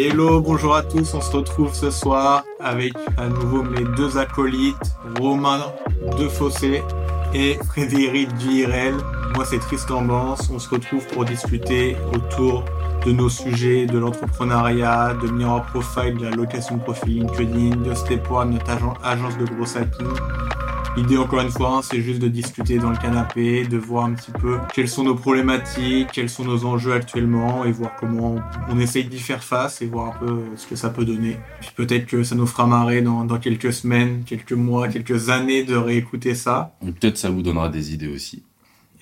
Hello, bonjour à tous. On se retrouve ce soir avec à nouveau mes deux acolytes, Romain Defossé et Frédéric Duirel. Moi, c'est Tristan Bance. On se retrouve pour discuter autour de nos sujets, de l'entrepreneuriat, de Mirror Profile, de la location de profil LinkedIn, de Step One, notre agence de gros hacking L'idée, encore une fois, hein, c'est juste de discuter dans le canapé, de voir un petit peu quelles sont nos problématiques, quels sont nos enjeux actuellement et voir comment on essaye d'y faire face et voir un peu ce que ça peut donner. Puis peut-être que ça nous fera marrer dans, dans quelques semaines, quelques mois, quelques années de réécouter ça. Et peut-être ça vous donnera des idées aussi.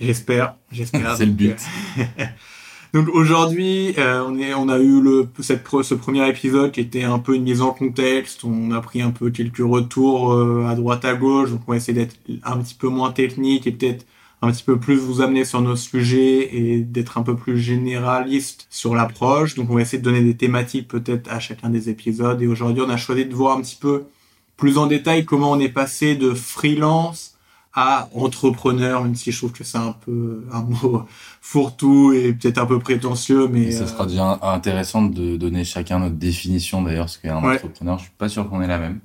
J'espère, j'espère. c'est le but. Donc aujourd'hui, euh, on, a eu le, ce premier épisode qui était un peu une mise en contexte. On a pris un peu quelques retours euh, à droite à gauche. Donc on va essayer d'être un petit peu moins technique et peut-être un petit peu plus vous amener sur nos sujets et d'être un peu plus généraliste sur l'approche. Donc on va essayer de donner des thématiques peut-être à chacun des épisodes. Et aujourd'hui, on a choisi de voir un petit peu plus en détail comment on est passé de freelance à entrepreneur, même si je trouve que c'est un peu un mot fourre-tout et peut-être un peu prétentieux, mais ça sera déjà intéressant de donner chacun notre définition d'ailleurs, parce qu'un entrepreneur, je suis pas sûr qu'on ait la même.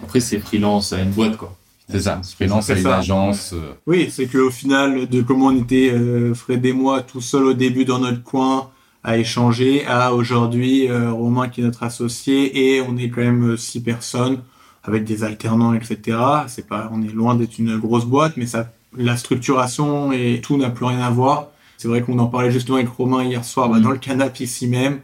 Après, c'est freelance à une boîte, quoi. C'est ça, freelance à une agence. Euh. Oui, c'est qu'au final, de comment on était euh, Fred et moi tout seul au début dans notre coin à échanger, à aujourd'hui euh, Romain qui est notre associé et on est quand même six personnes avec des alternants, etc. C'est pas, on est loin d'être une grosse boîte, mais ça, la structuration et tout n'a plus rien à voir. C'est vrai qu'on en parlait justement avec Romain hier soir, bah, mm. dans le canapé ici même,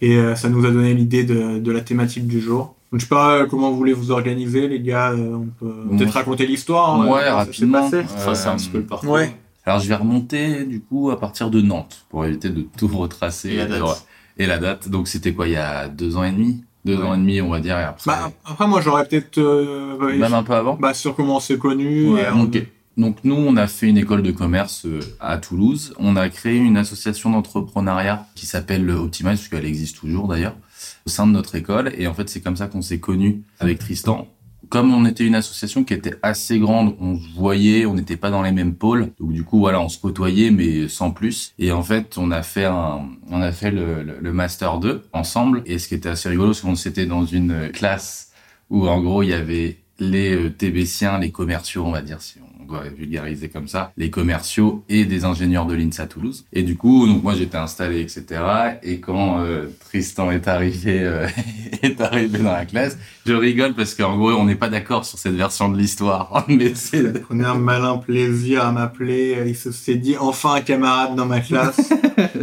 et euh, ça nous a donné l'idée de, de, la thématique du jour. Donc, je sais pas euh, comment vous voulez vous organiser, les gars. Euh, on peut peut-être raconter l'histoire. Hein, ouais, rapidement. c'est un petit peu le parcours. Ouais. Alors, je vais remonter du coup à partir de Nantes pour éviter de tout retracer. Et la date. Et la date. Donc, c'était quoi il y a deux ans et demi? Deux ans et demi, on va dire. Et après, bah, après moi, j'aurais peut-être euh, même un peu avant. Bah, sur comment on s'est connu. ok. Donc nous, on a fait une école de commerce euh, à Toulouse. On a créé une association d'entrepreneuriat qui s'appelle Optimize, puisqu'elle existe toujours d'ailleurs, au sein de notre école. Et en fait, c'est comme ça qu'on s'est connus avec Tristan comme on était une association qui était assez grande, on se voyait, on n'était pas dans les mêmes pôles. Donc du coup, voilà, on se côtoyait, mais sans plus. Et en fait, on a fait un, on a fait le, le, master 2 ensemble. Et ce qui était assez rigolo, c'est qu'on s'était dans une classe où en gros il y avait les euh, TBciens, les commerciaux, on va dire, si on doit vulgariser comme ça, les commerciaux et des ingénieurs de l'INSA Toulouse. Et du coup, donc moi j'étais installé, etc. Et quand euh, Tristan est arrivé, euh, est arrivé dans la classe, je rigole parce qu'en gros on n'est pas d'accord sur cette version de l'histoire. Mais c'est on a un malin plaisir à m'appeler. Il s'est dit enfin un camarade dans ma classe.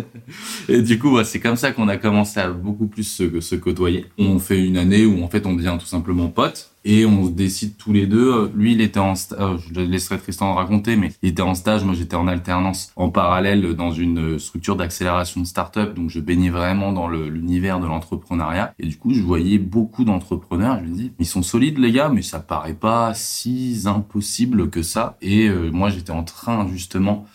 et du coup, c'est comme ça qu'on a commencé à beaucoup plus se, se côtoyer. On fait une année où en fait on devient tout simplement potes et on décide tous les deux. Lui, il était en stage, euh, je laisserai Tristan raconter, mais il était en stage, moi j'étais en alternance en parallèle dans une structure d'accélération de start-up, donc je baignais vraiment dans l'univers de l'entrepreneuriat. Et du coup, je voyais beaucoup d'entrepreneurs, je me dis, ils sont solides les gars, mais ça paraît pas si impossible que ça. Et euh, moi, j'étais en train justement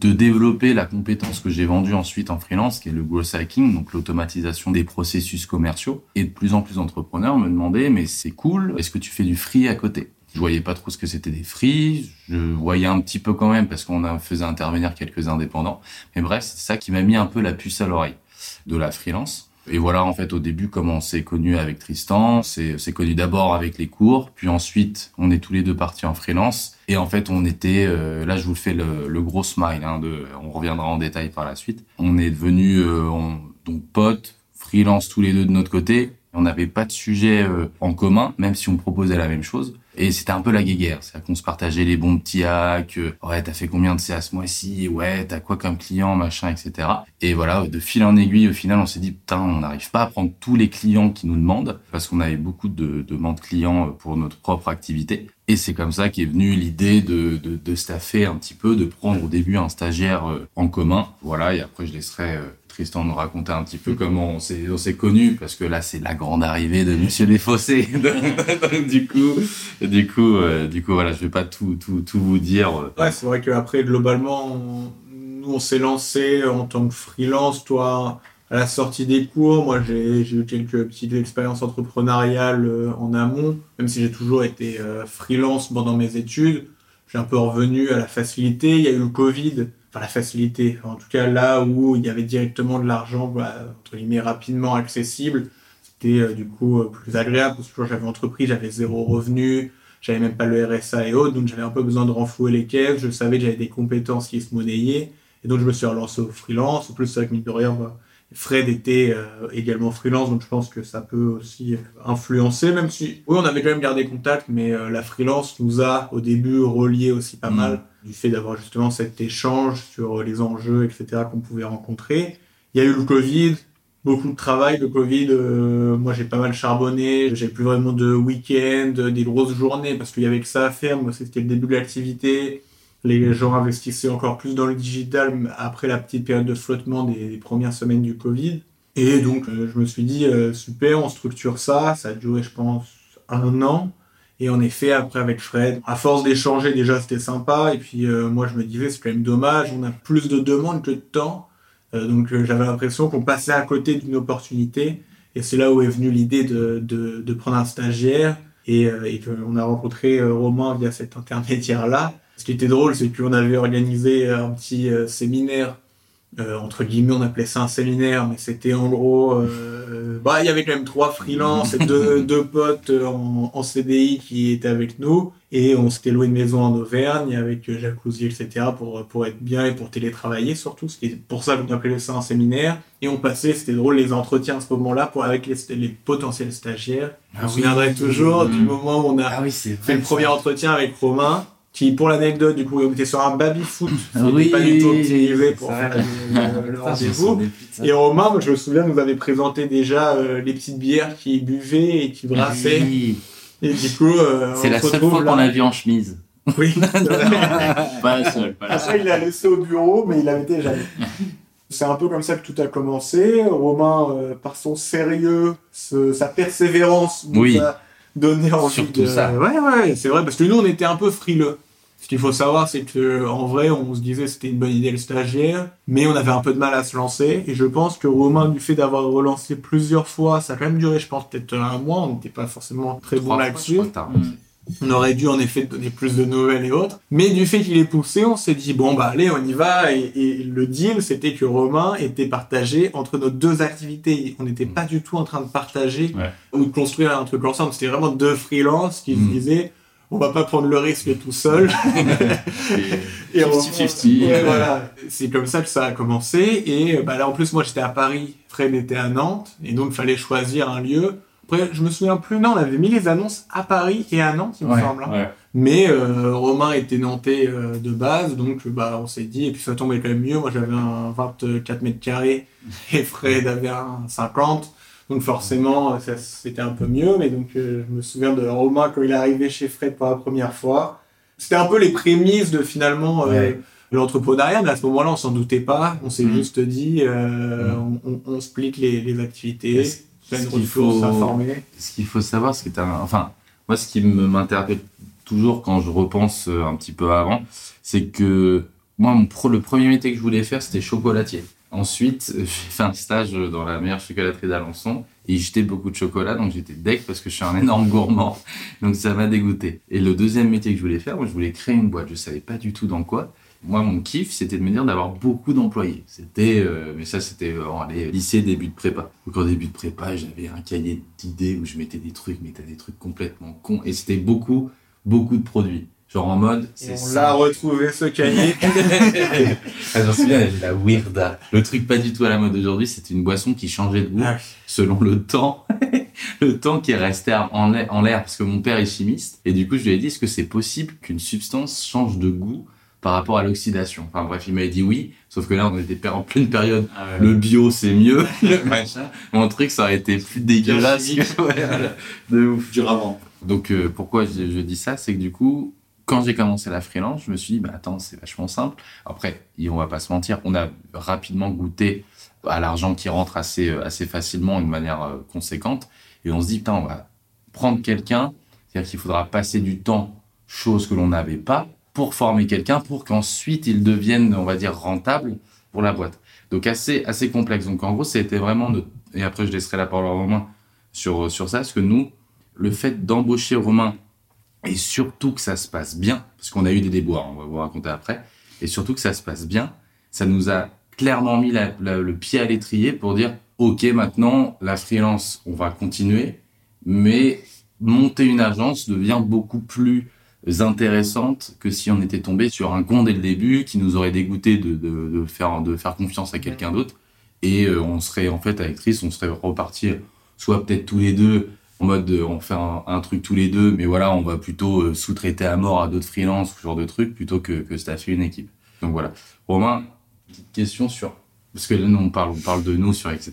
de développer la compétence que j'ai vendue ensuite en freelance, qui est le growth hacking, donc l'automatisation des processus commerciaux. Et de plus en plus d'entrepreneurs me demandaient, mais c'est cool, est-ce que tu fais du free à côté? Je voyais pas trop ce que c'était des free, je voyais un petit peu quand même parce qu'on faisait intervenir quelques indépendants. Mais bref, c'est ça qui m'a mis un peu la puce à l'oreille de la freelance. Et voilà, en fait, au début, comment on s'est connu avec Tristan. C'est connu d'abord avec les cours, puis ensuite, on est tous les deux partis en freelance. Et en fait, on était, euh, là, je vous fais le, le gros smile. Hein, de, on reviendra en détail par la suite. On est devenus euh, donc potes, freelance tous les deux de notre côté. On n'avait pas de sujet euh, en commun, même si on proposait la même chose. Et c'était un peu la guéguerre. C'est-à-dire qu'on se partageait les bons petits hacks. Euh, ouais, t'as fait combien de CA ce mois-ci Ouais, t'as quoi comme client, machin, etc. Et voilà, de fil en aiguille, au final, on s'est dit, putain, on n'arrive pas à prendre tous les clients qui nous demandent, parce qu'on avait beaucoup de demandes clients euh, pour notre propre activité. Et c'est comme ça qu'est venue l'idée de, de, de staffer un petit peu, de prendre au début un stagiaire en commun. Voilà, et après, je laisserai Tristan nous raconter un petit peu comment on s'est on s'est connu parce que là c'est la grande arrivée de Monsieur Desfossés. du coup, du coup, euh, du coup voilà, je vais pas tout tout tout vous dire. Ouais, c'est vrai qu'après globalement, nous on s'est lancé en tant que freelance, toi à la sortie des cours. Moi j'ai eu quelques petites expériences entrepreneuriales euh, en amont, même si j'ai toujours été euh, freelance pendant mes études. J'ai un peu revenu à la facilité. Il y a eu le Covid enfin la facilité, en tout cas là où il y avait directement de l'argent, bah, entre guillemets, rapidement accessible. c'était du coup plus agréable parce que j'avais entrepris, j'avais zéro revenu, j'avais même pas le RSA et autres, donc j'avais un peu besoin de renflouer les caisses. Je savais que j'avais des compétences qui se monnayaient. Et donc, je me suis relancé au freelance. En plus, avec mine bah, Fred était euh, également freelance, donc je pense que ça peut aussi influencer, même si, oui, on avait quand même gardé contact, mais euh, la freelance nous a au début relié aussi pas mm. mal, du fait d'avoir justement cet échange sur les enjeux, etc., qu'on pouvait rencontrer. Il y a eu le Covid, beaucoup de travail. Le Covid, euh, moi j'ai pas mal charbonné, j'ai plus vraiment de week-end, des grosses journées parce qu'il y avait que ça à faire. Moi c'était le début de l'activité. Les gens investissaient encore plus dans le digital après la petite période de flottement des, premières semaines du Covid. Et donc euh, je me suis dit euh, super, on structure ça. Ça a duré je pense un an. Et en effet, après avec Fred, à force d'échanger déjà c'était sympa. Et puis moi je me disais c'est quand même dommage, on a plus de demandes que de temps. Euh, donc euh, j'avais l'impression qu'on passait à côté d'une opportunité. Et c'est là où est venue l'idée de, de, prendre un stagiaire et, euh, et qu'on a rencontré Romain via cet intermédiaire-là. Ce qui était drôle, c'est qu'on avait organisé un petit séminaire euh, entre guillemets, on appelait ça un séminaire, mais c'était en gros, euh, bah, il y avait quand même trois freelances et deux, deux potes en, en, CDI qui étaient avec nous, et on s'était loué une maison en Auvergne avec jacuzzi, etc. pour pour être bien et pour télétravailler surtout. C'était pour ça qu'on appelait ça un séminaire. Et on passait, c'était drôle, les entretiens à ce moment-là pour avec les, les potentiels stagiaires. Ah je me souviendrai toujours du moment où on a ah fait le premier entretien avec Romain qui, pour l'anecdote, du coup, était sur un baby-foot. Oui, pas du tout optimisé pour faire le, rendez-vous. Et Romain, je me souviens, nous avait présenté déjà euh, les petites bières qui buvaient et qui brassaient. Et du coup, euh, c'est la seule fois qu'on l'a vu en chemise. Oui, pas la seule. Pas Après, il l'a laissé au bureau, mais il l'avait déjà C'est un peu comme ça que tout a commencé. Romain, euh, par son sérieux, sa persévérance, oui donner envie Surtout ça. Ouais, ouais, c'est vrai, parce que nous, on était un peu frileux. Ce qu'il faut savoir, c'est que en vrai, on se disait c'était une bonne idée le stagiaire, mais on avait un peu de mal à se lancer. Et je pense que Romain, du fait d'avoir relancé plusieurs fois, ça a quand même duré, je pense, peut-être un mois. On n'était pas forcément très bon là-dessus. On aurait dû en effet donner plus de nouvelles et autres. Mais du fait qu'il est poussé, on s'est dit bon bah allez, on y va. Et, le deal, c'était que Romain était partagé entre nos deux activités. On n'était pas du tout en train de partager ou de construire un truc ensemble. C'était vraiment deux freelances qui se mm. disaient on va pas prendre le risque tout seul. et 50-50. voilà. C'est comme ça que ça a commencé. Et bah là, en plus, moi, j'étais à Paris, Fred était à Nantes, et donc il fallait choisir un lieu. Après, je me souviens plus, non, on avait mis les annonces à Paris et à Nantes, il me semble. Hein. Mais euh, Romain était nantais euh, de base, donc bah on s'est dit, et puis ça tombait quand même mieux. Moi j'avais un 24 mètres carrés et Fred avait un 50. Donc forcément, c'était un peu mieux. Mais donc euh, je me souviens de Romain quand il est arrivé chez Fred pour la première fois. C'était un peu les prémices de finalement l'entrepreneuriat, mais à ce moment-là, on s'en doutait pas. On s'est mm. juste dit, mm. on, on, split les, les activités ce qu'il faut, ce qu'il faut savoir, c'est que enfin, moi, ce qui m'interpelle toujours quand je repense euh, un petit peu avant, c'est que moi, mon le premier métier que je voulais faire, c'était chocolatier. Ensuite, j'ai fait un stage dans la meilleure chocolaterie d'Alençon et j'étais beaucoup de chocolat, donc j'étais deck parce que je suis un énorme gourmand. Donc ça m'a dégoûté. Et le deuxième métier que je voulais faire, moi, je voulais créer une boîte. Je savais pas du tout dans quoi. Moi, mon kiff, c'était de me dire d'avoir beaucoup d'employés. C'était, euh, mais ça, c'était en lycée, début de prépa. Donc, en début de prépa, j'avais un cahier d'idées où je mettais des trucs, mais t'as des trucs complètement cons. Et c'était beaucoup, beaucoup de produits. Genre en mode, c'est On l'a retrouvé, ce cahier. ah, J'en souviens, la weirda. Le truc pas du tout à la mode aujourd'hui, c'était une boisson qui changeait de goût ah selon le temps. le temps qui est resté en l'air, parce que mon père est chimiste. Et du coup, je lui ai dit, est-ce que c'est possible qu'une substance change de goût par rapport à l'oxydation. Enfin bref, il m'avait dit oui, sauf que là on était en pleine période. Ah le bio c'est mieux. Mon truc ça aurait été plus dégueulasse. de ouf. Du ravant. Donc euh, pourquoi je, dis ça, c'est que du coup, quand j'ai commencé la freelance, je me suis dit bah attends c'est vachement simple. Après, on va pas se mentir, on a rapidement goûté à l'argent qui rentre assez euh, assez facilement, de manière euh, conséquente, et on se dit putain on va prendre quelqu'un, c'est-à-dire qu'il faudra passer du temps, chose que l'on n'avait pas pour former quelqu'un pour qu'ensuite il devienne, on va dire, rentable pour la boîte. Donc assez, assez complexe. Donc en gros, c'était vraiment, et après je laisserai la parole à Romain sur, sur ça, parce que nous, le fait d'embaucher Romain, et surtout que ça se passe bien, parce qu'on a eu des déboires, on va vous raconter après, et surtout que ça se passe bien, ça nous a clairement mis le pied à l'étrier pour dire, ok, maintenant, la freelance, on va continuer, mais monter une agence devient beaucoup plus intéressante que si on était tombé sur un con dès le début qui nous aurait dégoûté de, de, de faire, de faire confiance à quelqu'un d'autre. Et euh, on serait, en fait, avec Tris, on serait reparti soit peut-être tous les deux en mode euh, on fait un, truc tous les deux, mais voilà, on va plutôt euh, sous-traiter à mort à d'autres freelances, ce genre de trucs, plutôt que, que staffer une équipe. Donc voilà. Romain, petite question sur parce que là, nous, on parle, on parle de nous sur etc.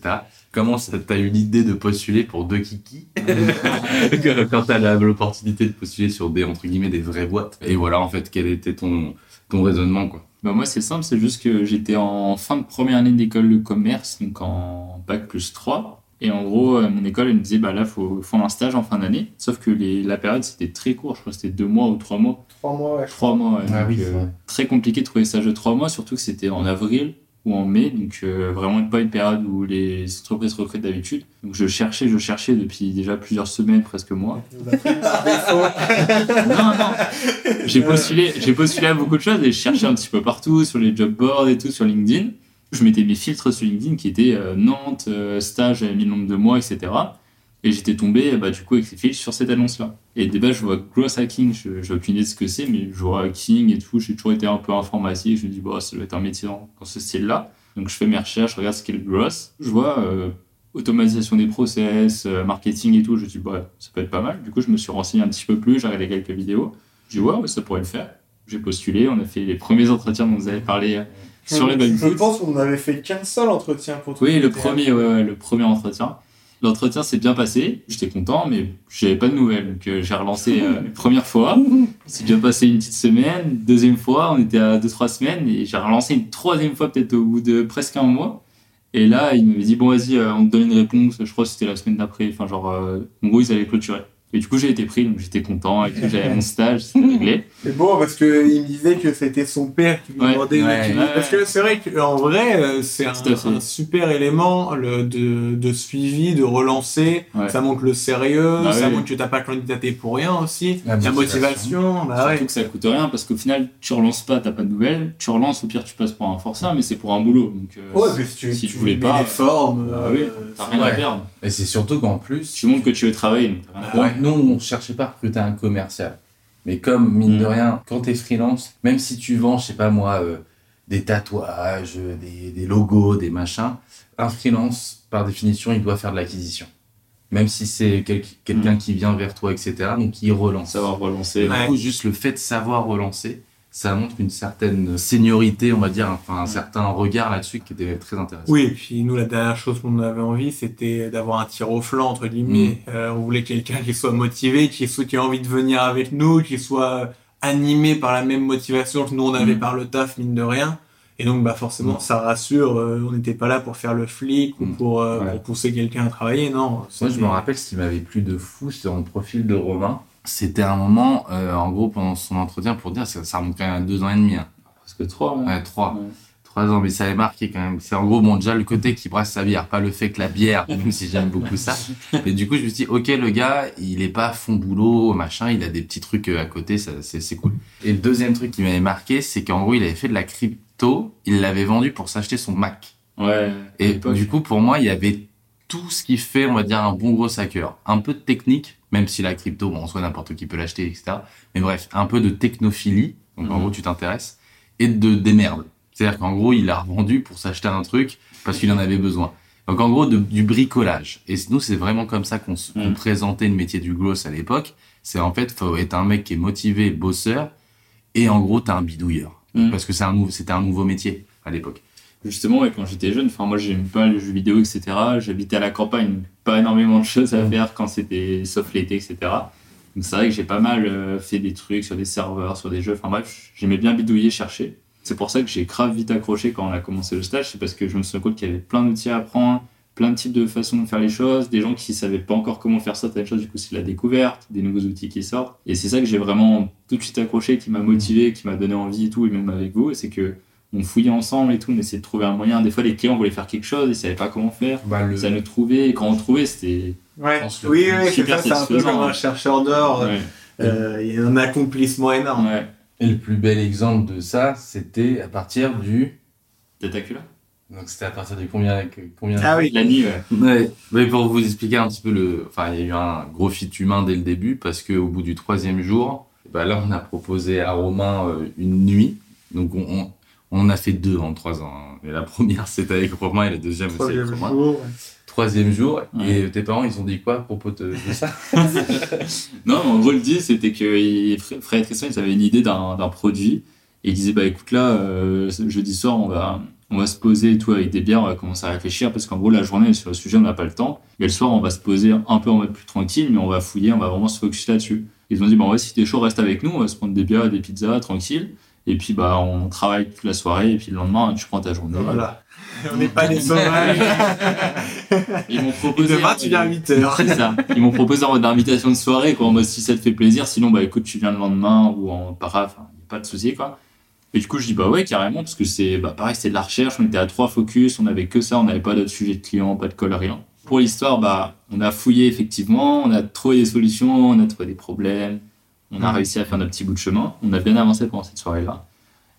Comment t'as eu l'idée de postuler pour deux kiki quand t'as l'opportunité de postuler sur des entre guillemets des vraies boîtes Et voilà, en fait, quel était ton ton raisonnement quoi bah moi c'est simple, c'est juste que j'étais en fin de première année d'école de commerce, donc en bac plus 3. Et en gros, euh, mon école, elle me disait, bah là, faut faire un stage en fin d'année. Sauf que les, la période, c'était très court. Je crois que c'était deux mois ou trois mois. Trois mois, ouais. Trois mois, ouais. Ah oui, euh, très compliqué de trouver stage de trois mois, surtout que c'était en avril ou en mai, donc euh, vraiment pas une période où les entreprises recrutent d'habitude. Donc je cherchais, je cherchais depuis déjà plusieurs semaines, presque mois. non, non. J'ai postulé, j'ai postulé à beaucoup de choses et je cherchais un petit peu partout, sur les job boards et tout, sur LinkedIn. Je mettais mes filtres sur LinkedIn qui étaient euh, Nantes, euh, stage, j'avais mis le nombre de mois, etc. Et j'étais tombé, bah, du coup, avec ces filtres sur cette annonce-là. Et dès je vois Gross Hacking, je n'ai aucune idée de ce que c'est, mais je vois hacking et tout, j'ai toujours été un peu informatique, je me dis, bah, ça doit être un métier dans, ce style-là. Donc je fais mes recherches, je regarde ce qu'est le Gross. Je vois euh, automatisation des process, euh, marketing et tout, je me dis, bah, ça peut être pas mal. Du coup, je me suis renseigné un petit peu plus, j'ai regardé quelques vidéos. Je dis, ouais, ça pourrait le faire. J'ai postulé, on a fait les premiers entretiens dont vous avez parlé sur les Je pense qu'on avait fait qu'un seul entretien pour tout. Oui, le premier, ouais, le premier entretien. L'entretien s'est bien passé, j'étais content, mais j'avais pas de nouvelles. Donc euh, j'ai relancé euh, une première fois, c'est bien passé une petite semaine. Deuxième fois, on était à deux trois semaines et j'ai relancé une troisième fois peut-être au bout de presque un mois. Et là, il m'avait dit bon vas-y, euh, on te donne une réponse. Je crois que c'était la semaine d'après. Enfin genre, en gros ils allaient clôturer. Et du coup, j'ai été pris, donc j'étais content, et j'avais mon stage, c'était réglé. C'est bon, parce qu'il me disait que c'était son père qui lui demandait ouais, Parce que c'est vrai qu'en vrai, euh, c'est un, super élément le, de, de suivi, de relancer. Ça montre le sérieux, bah ça montre que t'as pas candidaté pour rien aussi. La, motivation, bah Surtout que ça coûte rien, parce qu'au final, tu relances pas, t'as pas de nouvelles. Tu relances, au pire, tu passes pour un forceur, mais c'est pour un boulot. Donc, euh, ouais, mais si tu, si tu, voulais pas. Les formes, bah, oui, t'as rien à perdre. Et c'est surtout qu'en plus. Tu montres que tu veux travailler. Donc nous, on cherchait pas à recruter un commercial. Mais comme, mine de mm. rien, quand tu es freelance, même si tu vends, je sais pas moi, euh, des tatouages, des, logos, des machins, un freelance, par définition, il doit faire de l'acquisition. Même si c'est quelqu'un mm. qui vient vers toi, etc. Donc, il relance. Savoir relancer. Du coup, juste le fait de savoir relancer, ça montre une certaine seniorité, on va dire, enfin un certain regard là-dessus qui était très intéressant. Oui, et puis nous, la dernière chose qu'on avait envie, c'était d'avoir un tir au flanc, entre guillemets. Mm. Euh, on voulait quelqu'un qui soit motivé, qui, soit, qui ait envie de venir avec nous, qui soit animé par la même motivation que nous on avait mm. par le taf, mine de rien. Et donc, bah forcément, mm. ça rassure. Euh, on n'était pas là pour faire le flic ou pour, euh, pour pousser quelqu'un à travailler, non. Moi, je me rappelle ce qui m'avait plu de fou sur le profil de Romain c'était un moment, euh, en gros, pendant son entretien, pour dire, ça, ça remonte quand même à deux ans et demi. Hein. Presque trois. Ouais, trois. Trois ans, mais ça avait marqué quand même. C'est en gros, bon, déjà, le côté qui brasse sa bière, pas le fait que la bière, même si j'aime beaucoup ça. Mais du coup, je me suis dit, ok, le gars, il est pas fond boulot, machin, il a des petits trucs euh, à côté, ça, c'est, c'est cool. Et le deuxième truc qui m'avait marqué, c'est qu'en gros, il avait fait de la crypto, il l'avait vendu pour s'acheter son Mac. Ouais. Et du coup, pour moi, il y avait tout ce qui fait, on va dire, un bon gros hacker. Un peu de technique, même si la crypto, bon, en soi, n'importe qui peut l'acheter, etc. Mais bref, un peu de technophilie, donc en mhm. gros, tu t'intéresses, et de démerde. C'est-à-dire qu'en gros, il a revendu pour s'acheter un truc parce qu'il en avait besoin. Donc en gros, du bricolage. Et nous, c'est vraiment comme ça qu'on mhm. présentait le métier du gloss à l'époque. C'est en fait, faut être un mec qui est motivé, bosseur, et en gros, t'as un bidouilleur. Mhm. Parce que c'est un, c'était un nouveau métier à l'époque justement, quand j'étais jeune, enfin, moi, j'aime pas les jeux vidéo, etc. J'habitais à la campagne, pas énormément de choses à faire quand c'était, sauf l'été, etc. Donc, c'est vrai que j'ai pas mal euh, fait des trucs sur des serveurs, sur des jeux. Enfin, bref, j'aimais bien bidouiller, chercher. C'est pour ça que j'ai grave vite accroché quand on a commencé le stage. C'est parce que je me suis rendu compte qu'il y avait plein d'outils à apprendre, plein de types de façons de faire les choses, des gens qui savaient pas encore comment faire certaines choses, du coup c'est la découverte, des nouveaux outils qui sortent. Et c'est ça que j'ai vraiment tout de suite accroché, qui m'a motivé, qui m'a donné envie et tout, et même avec vous, c'est que on fouillait ensemble et tout, on essayait de trouver un moyen. Des fois, les clients voulaient faire quelque chose, ils savaient pas comment faire. Bah, Ça nous trouvait, et quand on trouvait, c'était. Ouais. oui, oui, c'est ça, c'est un peu comme un chercheur d'or. Euh, il y a un accomplissement énorme. Ouais. Et le plus bel exemple de ça, c'était à partir du. Datacula Donc c'était à partir du combien, combien Ah oui. La nuit, ouais. Ouais, mais pour vous expliquer un petit peu le, enfin, il y a eu un gros fit humain dès le début parce que au bout du troisième jour, bah là, on a proposé à Romain euh, une nuit. Donc on, on, on a fait deux en trois ans. hein. Mais la première, c'était avec Romain et la deuxième aussi avec Troisième Romain. jour. ouais. Troisième jour. Ouais. Et tes parents, ils ont dit quoi à propos de, de ça Non, en gros, le deal, c'était que Fred et Tristan, ils avaient une idée d'un produit. Et ils disaient, bah écoute, là, euh, jeudi soir, on va, on va se poser et tout avec des bières, on va commencer à réfléchir parce qu'en gros, la journée, sur le sujet, on n'a pas le temps. Et le soir, on va se poser un peu en mode plus tranquille, mais on va fouiller, on va vraiment se focus là-dessus. Ils ont dit, bah ouais, si t'es chaud, reste avec nous, on va se prendre des bières des pizzas, tranquille. Et puis, bah, on travaille toute la soirée, et puis le lendemain, tu prends ta journée. Voilà. On n'est pas des sauvages. Ils m'ont Et proposé. demain, tu viens à 8h. C'est ça. Ils m'ont proposé en mode invitation de soirée, quoi, en mode si ça te fait plaisir, sinon, bah écoute, tu viens le lendemain ou en para, enfin, a pas de souci, quoi. Et du coup, je dis, bah ouais, carrément, parce que c'est, bah pareil, c'était de la recherche, on était à trois focus, on avait que ça, on n'avait pas d'autres sujets de clients, pas de call, rien. Pour l'histoire, bah, on a fouillé effectivement, on a trouvé des solutions, on a trouvé des problèmes, on a Mhm. réussi à faire notre petit bout de chemin, on a bien avancé pendant cette soirée-là.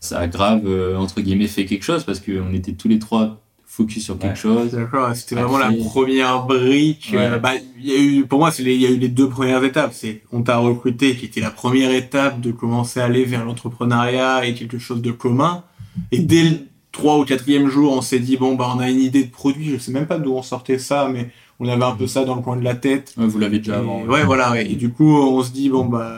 Ça a grave, euh, entre guillemets, fait quelque chose parce qu'on était tous les trois focus sur quelque Ouais. chose. D'accord, c'était vraiment la première brique. Ouais. euh, bah, y a eu, pour moi, il y a eu les deux premières étapes. C'est, on t'a recruté, qui était la première étape de commencer à aller vers l'entrepreneuriat et quelque chose de commun. Et dès le trois ou quatrième jour, on s'est dit, bon, bah, on a une idée de produit. Je sais même pas d'où on sortait ça, mais on avait un peu ça dans le coin de la tête. Ouais, vous l'avez Et, déjà avant. ouais, voilà. ouais. Et du coup, on se dit, bon, bah,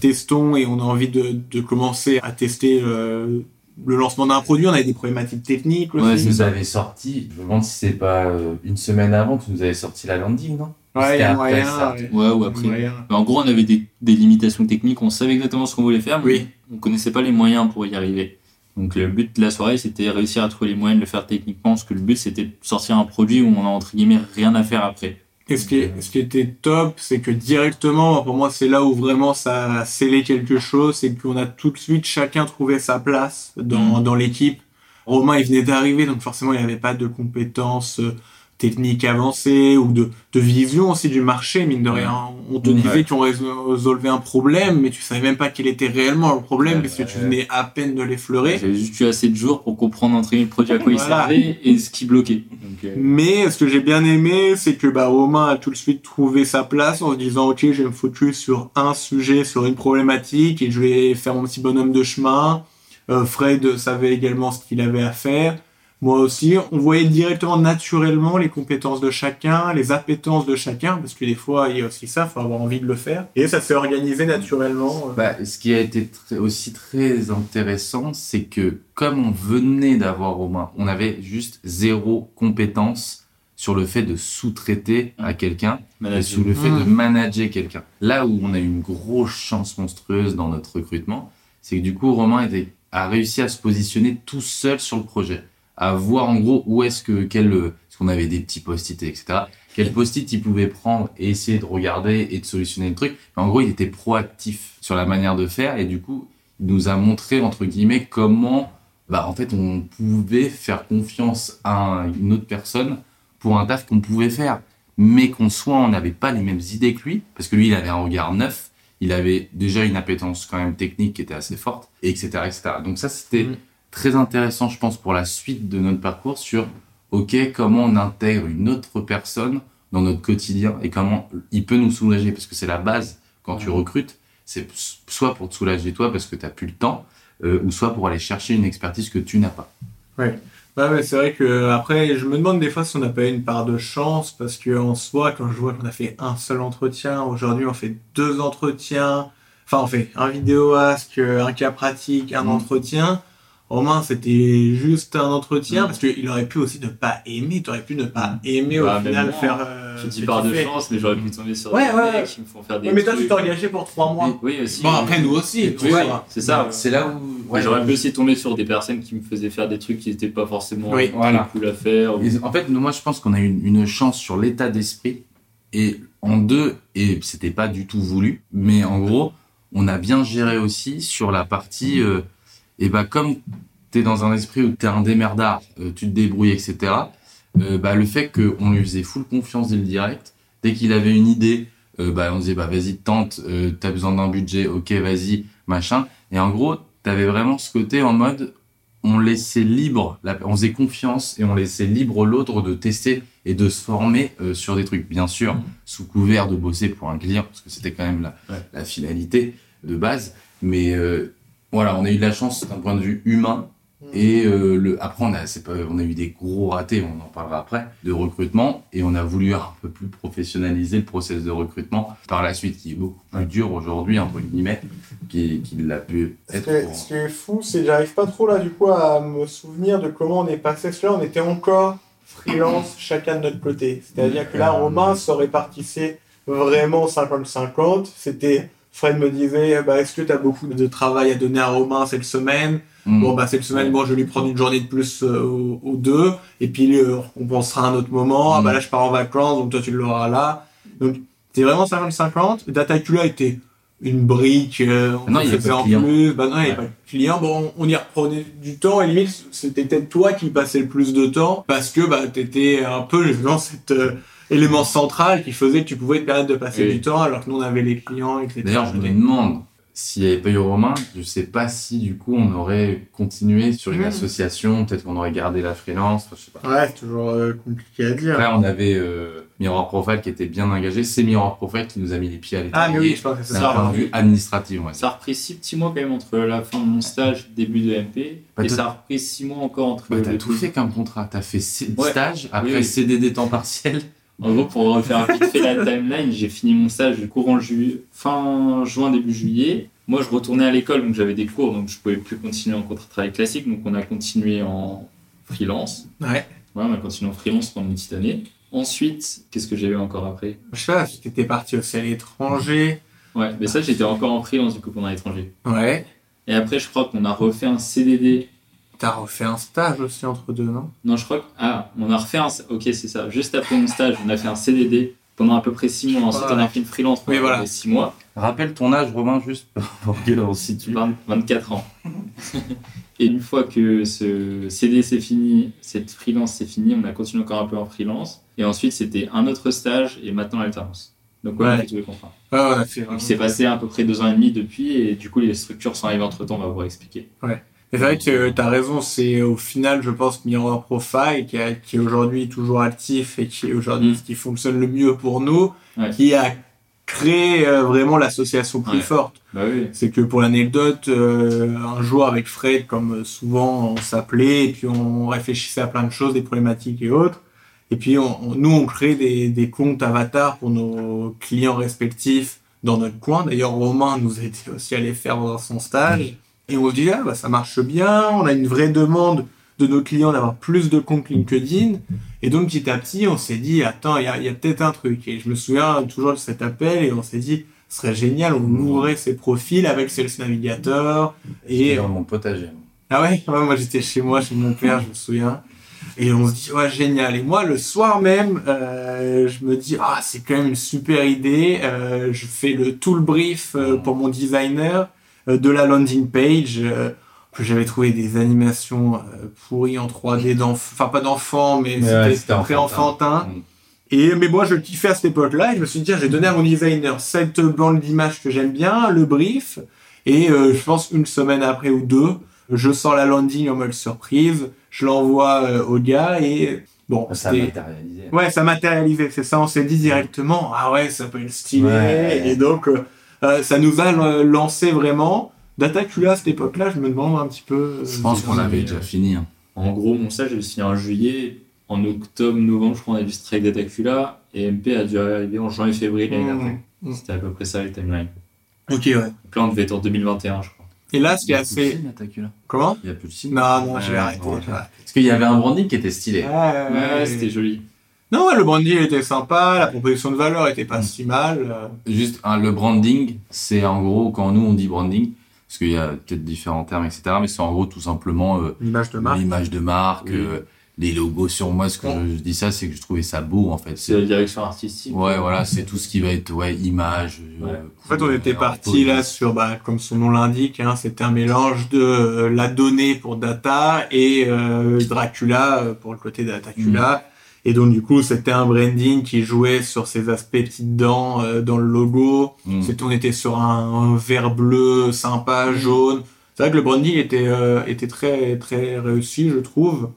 testons et on a envie de, de commencer à tester euh, le lancement d'un produit. On avait des problématiques techniques aussi. Ouais, nous ça. avais sorti, je me demande si c'est pas euh, une semaine avant, tu nous avais sorti la landing, non? Ouais, il y C'était a après moyen. ça. ouais. Ouais, ou après. Moyen. En gros, on avait des, des limitations techniques, on savait exactement ce qu'on voulait faire, mais Oui. on connaissait pas les moyens pour y arriver. Donc le but de la soirée, c'était réussir à trouver les moyens de le faire techniquement, parce que le but, c'était de sortir un produit où on a entre guillemets rien à faire après. Et ce qui, est- ce qui était top, c'est que directement, pour moi, c'est là où vraiment ça a scellé quelque chose, c'est qu'on a tout de suite chacun trouvé sa place dans, Mm. dans l'équipe. Romain, il venait d'arriver, donc forcément, il n'y avait pas de compétences euh, techniques avancées ou de, de vision aussi du marché, mine de rien. On te disait ouais. qu'on résolvait un problème, mais tu savais même pas quel était réellement le problème, parce que tu venais à peine de l'effleurer. J'avais juste eu assez de jours pour comprendre entre le produit à quoi il Voilà. servait et ce qui bloquait. Euh, Mais ce que j'ai bien aimé, c'est que bah, Romain a tout de suite trouvé sa place en se disant ok, je vais me focus sur un sujet, sur une problématique et je vais faire mon petit bonhomme de chemin. Euh, Fred savait également ce qu'il avait à faire. Moi aussi, on voyait directement naturellement les compétences de chacun, les appétences de chacun, parce que des fois, il y a aussi ça, faut avoir envie de le faire. Et ça s'est organisé naturellement. euh. Bah, ce qui a été très- aussi très intéressant, c'est que comme on venait d'avoir Romain, on avait juste zéro compétence sur le fait de sous-traiter à quelqu'un et sur le fait de manager quelqu'un. Là où on a eu une grosse chance monstrueuse dans notre recrutement, c'est que du coup Romain était, a réussi à se positionner tout seul sur le projet, à voir en gros où est-ce que quel, euh, parce qu'on avait des petits post-it etc. Quel post-it il pouvait prendre et essayer de regarder et de solutionner le truc. Mais en gros, il était proactif sur la manière de faire et du coup, il nous a montré entre guillemets comment, bah en fait, on pouvait faire confiance à une autre personne pour un taf qu'on pouvait faire mais qu'on soit on n'avait pas les mêmes idées que lui, parce que lui il avait un regard neuf, il avait déjà une appétence quand même technique qui était assez forte, et etc. etc. Donc ça c'était Mm. Très intéressant je pense pour la suite de notre parcours sur ok comment on intègre une autre personne dans notre quotidien et comment il peut nous soulager, parce que c'est la base quand tu recrutes, c'est soit pour te soulager toi parce que tu n'as plus le temps, euh, ou soit pour aller chercher une expertise que tu n'as pas. Ouais, mais c'est vrai que après, je me demande des fois si on n'a pas eu une part de chance parce que en soi, quand je vois qu'on a fait un seul entretien, aujourd'hui on fait deux entretiens, enfin on fait un vidéo ask, un cas pratique, un Mm. entretien. Romain, c'était juste un entretien Mm. parce qu'il aurait pu aussi ne pas aimer, tu aurais pu ne pas aimer Bah, au même final faire. euh, Je dis par de chance, mais j'aurais pu tomber sur Ouais, des ouais, qui me font faire des Ouais, mais toi, tu t'es engagé pour trois mois. Oui, aussi. Bon, après, nous aussi. Oui, tu vois. oui, c'est ça. C'est là où J'aurais pu aussi tomber sur des personnes qui me faisaient faire des trucs qui n'étaient pas forcément Oui. très Voilà. cool à faire. ou- En fait, nous, moi, je pense qu'on a eu une, une chance sur l'état d'esprit. Et en deux, et c'était pas du tout voulu, mais en gros, on a bien géré aussi sur la partie, euh, et bah, comme t'es dans un esprit où t'es un démerdard, euh, tu te débrouilles, etc., euh, bah, le fait qu'on lui faisait full confiance dès le direct, dès qu'il avait une idée, euh, bah, on disait, bah, vas-y, tente, t'as besoin d'un budget, ok, vas-y, machin. Et en gros, t'avais vraiment ce côté en mode, on laissait libre, on faisait confiance et on laissait libre l'autre de tester et de se former euh, sur des trucs. Bien sûr, sous couvert de bosser pour un client, parce que c'était quand même la, Ouais. la finalité de base. Mais euh, voilà, on a eu de la chance d'un point de vue humain. Et euh, le, après, on a, c'est pas, on a eu des gros ratés, on en parlera après, de recrutement. Et on a voulu un peu plus professionnaliser le process de recrutement par la suite, qui est beaucoup plus dur aujourd'hui, entre guillemets, qu'il qu'il l'a pu être. qui pour- ce qui est fou, c'est que j'arrive pas trop là du coup à me souvenir de comment on est passé. Parce que là, on était encore freelance chacun de notre côté. C'est-à-dire que là, Romain se répartissait vraiment 50-50. C'était, Fred me disait, bah, est-ce que tu as beaucoup de travail à donner à Romain cette semaine? Mm. Bon, bah, cette semaine, bon, je vais lui prendre une journée de plus euh, aux, aux deux. Et puis, euh, on compensera à un autre moment. Ah, bah là, je pars en vacances, donc toi, tu l'auras là. Donc, c'était vraiment 50-50. Datacula était une brique, euh, on Non, il y avait faisait en plus. Bah non, il n'y Ouais. pas de client. Bon, on y reprenait du temps. Et limite, c'était peut-être toi qui passais le plus de temps parce que, bah, t'étais un peu, justement, cet euh, élément central qui faisait que tu pouvais te permettre de passer Oui. du temps alors que nous, on avait les clients, etc. D'ailleurs, je me demande s'il n'y avait pas eu Romain, je sais pas si du coup on aurait continué sur une Mm. association, peut-être qu'on aurait gardé la freelance, je sais pas. Ouais, c'est toujours euh, compliqué à dire. Après, on avait euh, Mirror Profile qui était bien engagé. C'est Mirror Profile qui nous a mis les pieds à Ah, mais l'étrier. oui, je pense que c'est d'un ça. point de vue administratif, dire. Ça a repris six petits mois quand même entre la fin de mon stage et début de MP. Bah, et ça a repris six mois encore entre Bah, t'as le tout fait comme contrat. T'as fait C- Ouais. stage, après Oui, oui. CDD temps partiel. En gros, pour refaire vite fait la timeline, j'ai fini mon stage courant juillet, fin juin, début juillet. Moi, je retournais à l'école, donc j'avais des cours, donc je pouvais plus continuer en contrat de travail classique. Donc, on a continué en freelance. Ouais. Ouais, on a continué en freelance pendant une petite année. Ensuite, qu'est-ce que j'ai eu encore après? Je sais pas, t'étais parti aussi à l'étranger. Ouais, mais ça, j'étais encore en freelance du coup pendant l'étranger. Ouais. Et après, je crois qu'on a refait un CDD. T'as refait un stage aussi entre deux, non? Non, je crois que. Ah, on a refait un. Ok, c'est ça. Juste après mon stage, on a fait un CDD pendant à peu près six mois. Ensuite, Ouais. on a fait une freelance pendant Oui, voilà. près six mois. Rappelle ton âge, Romain, juste pour que l'on situe. 20 24 ans. Et une fois que ce CD c'est fini, cette freelance c'est fini, on a continué encore un peu en freelance. Et ensuite, c'était un autre stage et maintenant l'alternance. Donc, ouais, Ouais. on a tous les contrats. Ouais, on a fait s'est passé à peu près deux ans et demi depuis, et du coup, les structures sont arrivées entre temps, on va vous expliquer. Et c'est vrai que t'as raison, c'est au final, je pense, Mirror Profile, qui, a- qui est aujourd'hui toujours actif et qui est aujourd'hui Mm. ce qui fonctionne le mieux pour nous, Ouais. qui a créé euh, vraiment l'association plus Ouais. forte. Bah oui. C'est que pour l'anecdote, euh, un jour avec Fred, comme euh, souvent, on s'appelait et puis on réfléchissait à plein de choses, des problématiques et autres. Et puis on, on- nous, on crée des, des comptes avatars pour nos clients respectifs dans notre coin. D'ailleurs, Romain nous a été aussi allé faire dans son stage. Et on se dit, ah, bah, ça marche bien, on a une vraie demande de nos clients d'avoir plus de comptes LinkedIn. Et donc, petit à petit, on s'est dit, attends, il y a, il y a peut-être un truc. Et je me souviens toujours de cet appel et on s'est dit, ce serait génial, on ouvrait ces profils avec Sales Navigator. Et dans mon potager. ah ouais, ouais moi j'étais chez moi, chez mon père, je me souviens. Et on se dit, ouais, génial. Et moi, le soir même, euh, je me dis, ah, c'est quand même une super idée. Euh, je fais le tout le brief euh, pour mon designer de la landing page. euh, que j'avais trouvé des animations euh, pourries en 3D d'enfants, enfin pas d'enfants, mais ouais, c'était très enfantin. enfantin. Mm. Et, mais moi, je kiffais à cette époque-là, et je me suis dit, tiens, j'ai donné à mon designer cette bande d'images que j'aime bien, le brief, et euh, je pense une semaine après ou deux, je sors la landing en mode surprise, je l'envoie euh, au gars, et bon, Ça matérialisé. Ouais, ça matérialisé, c'est ça, on s'est dit directement, ah ouais, ça peut être stylé, Ouais. et donc, euh, euh, ça nous a euh, lancé vraiment. Datacula, à cette époque-là, je me demande un petit peu... euh, Je pense qu'on l'avait déjà fini. hein. En gros, mon stage, j'ai fini en juillet. En octobre, novembre, je crois, on a dû strike Datacula. Et MP a dû arriver en janvier, février l'année Mmh. Mmh. C'était à peu près ça, les timelines. Ok, ouais. Donc là, on devait être en 2021, je crois. Et là, ce qui est Il y a plus de assez... signes, Atacula. Comment? Il y a plus de signes. Non, non, j'ai Ouais, arrêté. ouais. Parce qu'il y avait un branding qui était stylé. Ouais, Ouais, c'était joli. Non, ouais, le branding était sympa, la proposition de valeur était pas Mm. si mal. euh. Juste, hein, le branding, c'est en gros, quand nous on dit branding, parce qu'il y a peut-être différents termes, etc., mais c'est en gros tout simplement euh, L'image de marque. l'image de marque, Oui. euh, les logos sur moi. Ce que Ouais. je, je dis ça, c'est que je trouvais ça beau en fait. C'est la direction artistique. Ouais, voilà, c'est tout ce qui va être ouais, image. euh. En fait, on était parti là sur, bah, comme son nom l'indique, hein, c'était un mélange de euh, la donnée pour data et euh, Dracula pour le côté Datacula. Et donc, du coup, c'était un branding qui jouait sur ces aspects petites dents euh, dans le logo. Mm. C'était- on était sur un, un vert bleu sympa, jaune. c'est vrai que le branding était, euh, était très, très réussi, je trouve.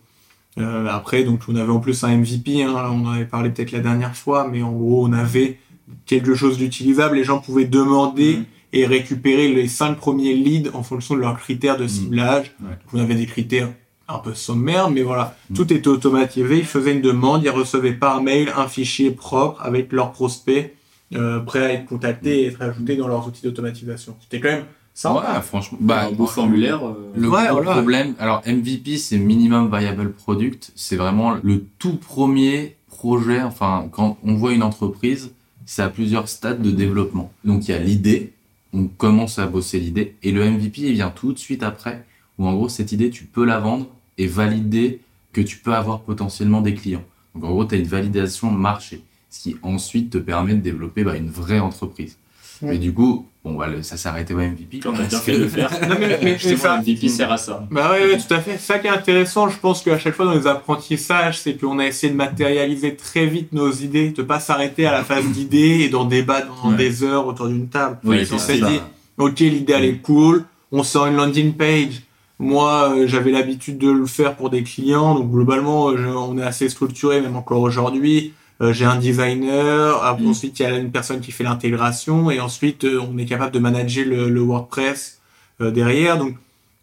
Euh, après, donc, on avait en plus un MVP, hein, on en avait parlé peut-être la dernière fois, mais en gros, on avait quelque chose d'utilisable. Les gens pouvaient demander Mhm. et récupérer les cinq premiers leads en fonction de leurs critères de ciblage. Ouais. Donc, on avait des critères un peu sommaires, mais voilà, Mhm. tout était automatisé. Ils faisaient une demande, ils recevaient par mail un fichier propre avec leurs prospects euh, prêts à être contactés et être ajoutés dans leurs outils d'automatisation. C'était quand même sympa. Ouais, franchement. Bah, un beau formulaire. euh, Le Ouais, gros voilà. problème, alors MVP, c'est Minimum Viable Product. C'est vraiment le tout premier projet. Enfin, quand on voit une entreprise, c'est à plusieurs stades de développement. Donc, il y a l'idée. On commence à bosser l'idée. Et le MVP, il vient tout de suite après. Où en gros, cette idée, tu peux la vendre et valider que tu peux avoir potentiellement des clients. Donc, en gros, tu as une validation marché. Ce qui ensuite te permet de développer bah, une vraie entreprise. Mais du coup, bon, bah, le- ça s'est arrêté au MVP. on a bien fait de le faire. Non, mais- mais- mais Justement, ça- MVP sert à ça. Bah ouais, ouais, tout à fait. Ça qui est intéressant, je pense qu'à chaque fois dans les apprentissages, c'est qu'on a essayé de matérialiser très vite nos idées, de pas s'arrêter à la phase d'idées et d'en débattre pendant Ouais. des heures autour d'une table. Oui, on c'est s'est ça. dit, ok, l'idée elle est cool, on sort une landing page. Moi, euh, j'avais l'habitude de le faire pour des clients, donc globalement, euh, je- on est assez structuré, même encore aujourd'hui. Euh, j'ai un designer, ah, Mm. ensuite il y a une personne qui fait l'intégration, et ensuite euh, on est capable de manager le, le WordPress euh, derrière. Donc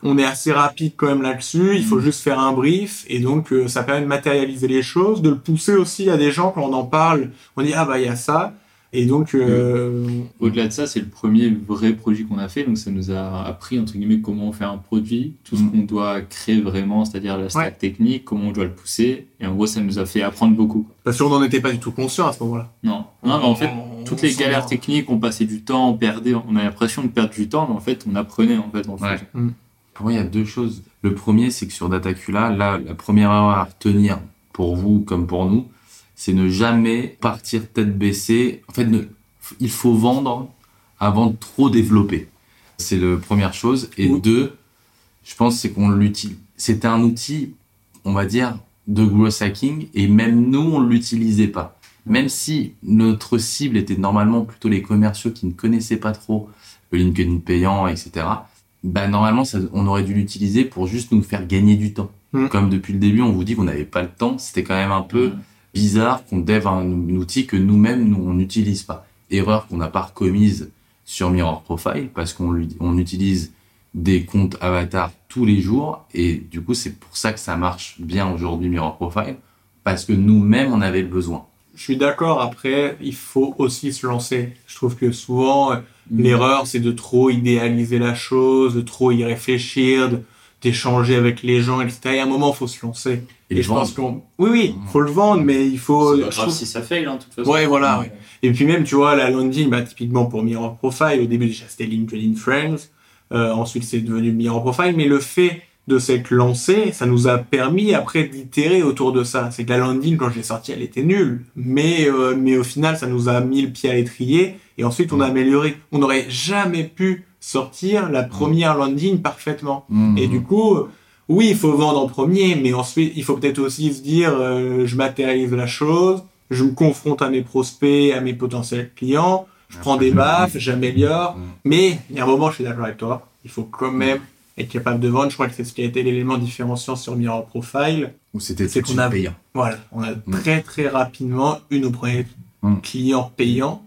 on est assez rapide quand même là-dessus. Il faut Mm. juste faire un brief, et donc ça permet de matérialiser les choses, de le pousser aussi à des gens quand on en parle. On dit ah bah il y a ça, et donc euh, Au-delà de ça, c'est le premier vrai produit qu'on a fait, donc ça nous a appris entre guillemets comment on fait un produit, tout ce Mm. qu'on doit créer vraiment, c'est-à-dire la stack Ouais. technique, comment on doit le pousser, et en gros ça nous a fait apprendre beaucoup. parce qu'on n'en était pas du tout conscient à ce moment-là. Non, non mais en fait On- toutes on les galères techniques, on passait du temps, on perdait, on a l'impression de perdre du temps, mais en fait on apprenait en fait. En Ouais. fait. Pour moi, il y a deux choses. Le premier, c'est que sur Datacula, là, la première erreur à retenir pour vous comme pour nous, c'est ne jamais partir tête baissée. En fait, ne- il faut vendre avant de trop développer. C'est la première chose. Et Oui. deux, je pense, c'est qu'on l'utilise. C'était un outil, on va dire, de growth hacking, et même nous, on l'utilisait pas. Même si notre cible était normalement plutôt les commerciaux qui ne connaissaient pas trop le LinkedIn payant, etc. Bah, normalement, ça, on aurait dû l'utiliser pour juste nous faire gagner du temps. Mm. Comme depuis le début, on vous dit qu'on n'avait pas le temps, c'était quand même un peu Mm. Bizarre qu'on dev un, un outil que nous-mêmes, nous, on n'utilise pas. Erreur qu'on n'a pas recommise sur Mirror Profile, parce qu'on on utilise des comptes avatars tous les jours, et du coup, c'est pour ça que ça marche bien aujourd'hui, Mirror Profile, parce que nous-mêmes, on avait le besoin. Je suis d'accord. Après, il faut aussi se lancer. Je trouve que souvent, Mm. l'erreur, c'est de trop idéaliser la chose, de trop y réfléchir, de- d'échanger avec les gens, etc. Et à un moment, il faut se lancer. Et, je vendre. pense qu'on, oui, oui, faut le vendre, mais il faut. C'est pas grave trouve- si ça fail, hein, de toute façon. Ouais, voilà, ouais. Et puis même, tu vois, la landing, bah, typiquement pour Mirror Profile, au début déjà c'était LinkedIn Friends, euh, ensuite c'est devenu Mirror Profile, mais le fait de s'être lancé, ça nous a permis après d'itérer autour de ça. C'est que la landing, quand je l'ai sortie, elle était nulle, mais euh, mais au final, ça nous a mis le pied à l'étrier, et ensuite on a amélioré. On n'aurait jamais pu sortir la première landing parfaitement. Mm. Et du coup, euh, oui, il faut vendre en premier, mais ensuite, il faut peut-être aussi se dire, euh, je matérialise la chose, je me confronte à mes prospects, à mes potentiels clients, je prends des baffes, j'améliore. Mm. Mais il y a un moment, je suis d'accord avec toi, il faut quand même être capable de vendre. Je crois que c'est ce qui a été l'élément différenciant sur Mirror Profile. Ou c'était c'est qu'on a- payant. Voilà, on a très très rapidement eu nos premiers Mm. clients payants.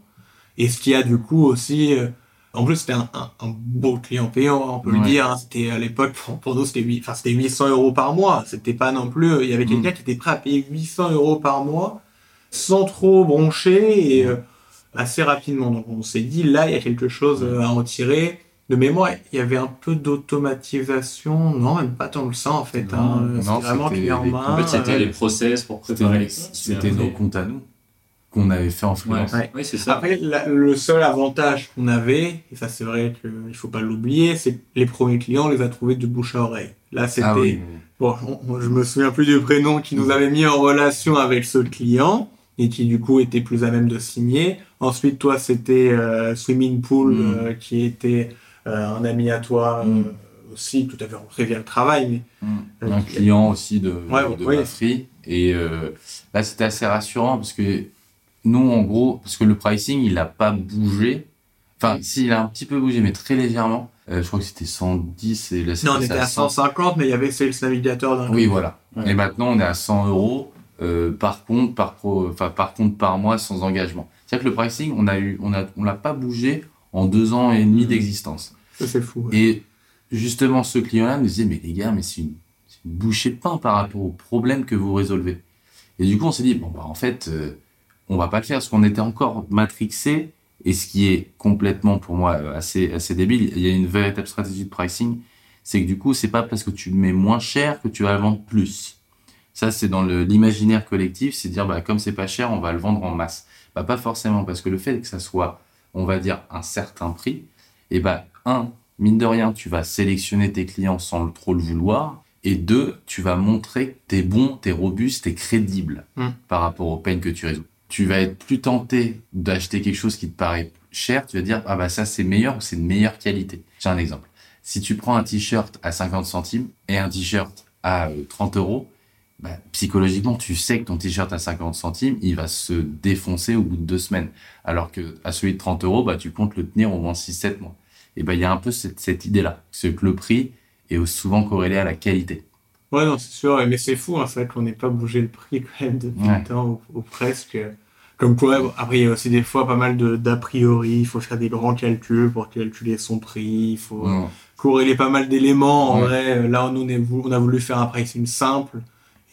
Et ce qui a du coup aussi... euh, en plus, c'était un, un, un beau client payant, on peut le dire. hein. C'était à l'époque, pour, pour nous, c'était huit- enfin, c'était 800 euros par mois. C'était pas non plus... Il y avait quelqu'un qui était prêt à payer 800 euros par mois sans trop broncher et euh, assez rapidement. Donc on s'est dit, là, il y a quelque chose euh, à en tirer. De mémoire, il y avait un peu d'automatisation. Non, même pas tant que ça, en fait. Non, hein. non, C'était vraiment clé en les- main. En fait, c'était Euh, les process pour préparer les c'était nos comptes à nous qu'on avait fait en freelance. Ouais. ouais, c'est ça. Après, la- le seul avantage qu'on avait, et ça c'est vrai qu'il faut pas l'oublier, c'est que les premiers clients, on les a trouvés de bouche à oreille. Là, c'était... Ah oui. Bon, on- on- je me souviens plus du prénom qui nous avait mis en relation avec ce client et qui du coup était plus à même de signer. Ensuite, toi, c'était euh, Swimming Pool Mm. euh, qui était euh, un ami à toi euh, Mm. aussi, tout à fait rentré via le travail. Mais, Mm. euh, un client aussi de, Ouais, de oui. la Free. Et euh, là, c'était assez rassurant parce que nous, en gros, parce que le pricing, il n'a pas bougé. Enfin, si, il a un petit peu bougé, mais très légèrement. Euh, je crois que c'était 110 et là Non, on était à 150, mais il y avait Sales Navigator d'un Oui, voilà. Ouais. Et maintenant, on est à 100 euros euh, par compte, par pro, enfin par compte par mois sans engagement. C'est-à-dire que le pricing, on a eu, on a, on l'a pas bougé en deux ans et demi d'existence. Ça, c'est fou. ouais. Et justement, ce client-là me disait, mais les gars, mais c'est une, c'est une bouchée de pain par rapport aux problèmes que vous résolvez. Et du coup, on s'est dit, bon, bah, en fait, euh, on va pas le faire parce qu'on était encore matrixé. Et ce qui est complètement, pour moi, assez, assez débile, il y a une véritable stratégie de pricing. C'est que du coup, c'est pas parce que tu mets moins cher que tu vas le vendre plus. Ça, c'est dans le- l'imaginaire collectif, c'est dire, bah, comme c'est pas cher, on va le vendre en masse. Bah, pas forcément, parce que le fait que ça soit, on va dire, un certain prix, et bah, un, mine de rien, tu vas sélectionner tes clients sans trop le vouloir. Et deux, tu vas montrer que t'es bon, t'es robuste, t'es crédible Mm. par rapport aux peines que tu résous. Tu vas être plus tenté d'acheter quelque chose qui te paraît cher. Tu vas dire, ah bah ça c'est meilleur ou c'est de meilleure qualité. J'ai un exemple. Si tu prends un t-shirt à 50 centimes et un t-shirt à euh, 30 euros, bah, psychologiquement, tu sais que ton t-shirt à 50 centimes, il va se défoncer au bout de deux semaines. Alors que à celui de 30 euros, bah, tu comptes le tenir au moins 6-7 mois. Et ben, il y a un peu cette, cette idée-là. C'est que le prix est souvent corrélé à la qualité. Ouais, non, c'est sûr. Mais c'est fou, hein, c'est vrai qu'on n'est pas bougé le prix quand même depuis Ouais. le temps ou, ou presque. Comme quoi, après, il y a aussi des fois pas mal d'a priori. Il faut faire des grands calculs pour calculer son prix. Il faut Mm. corréler pas mal d'éléments. En Ouais. vrai, là, on, est, on a voulu faire un pricing simple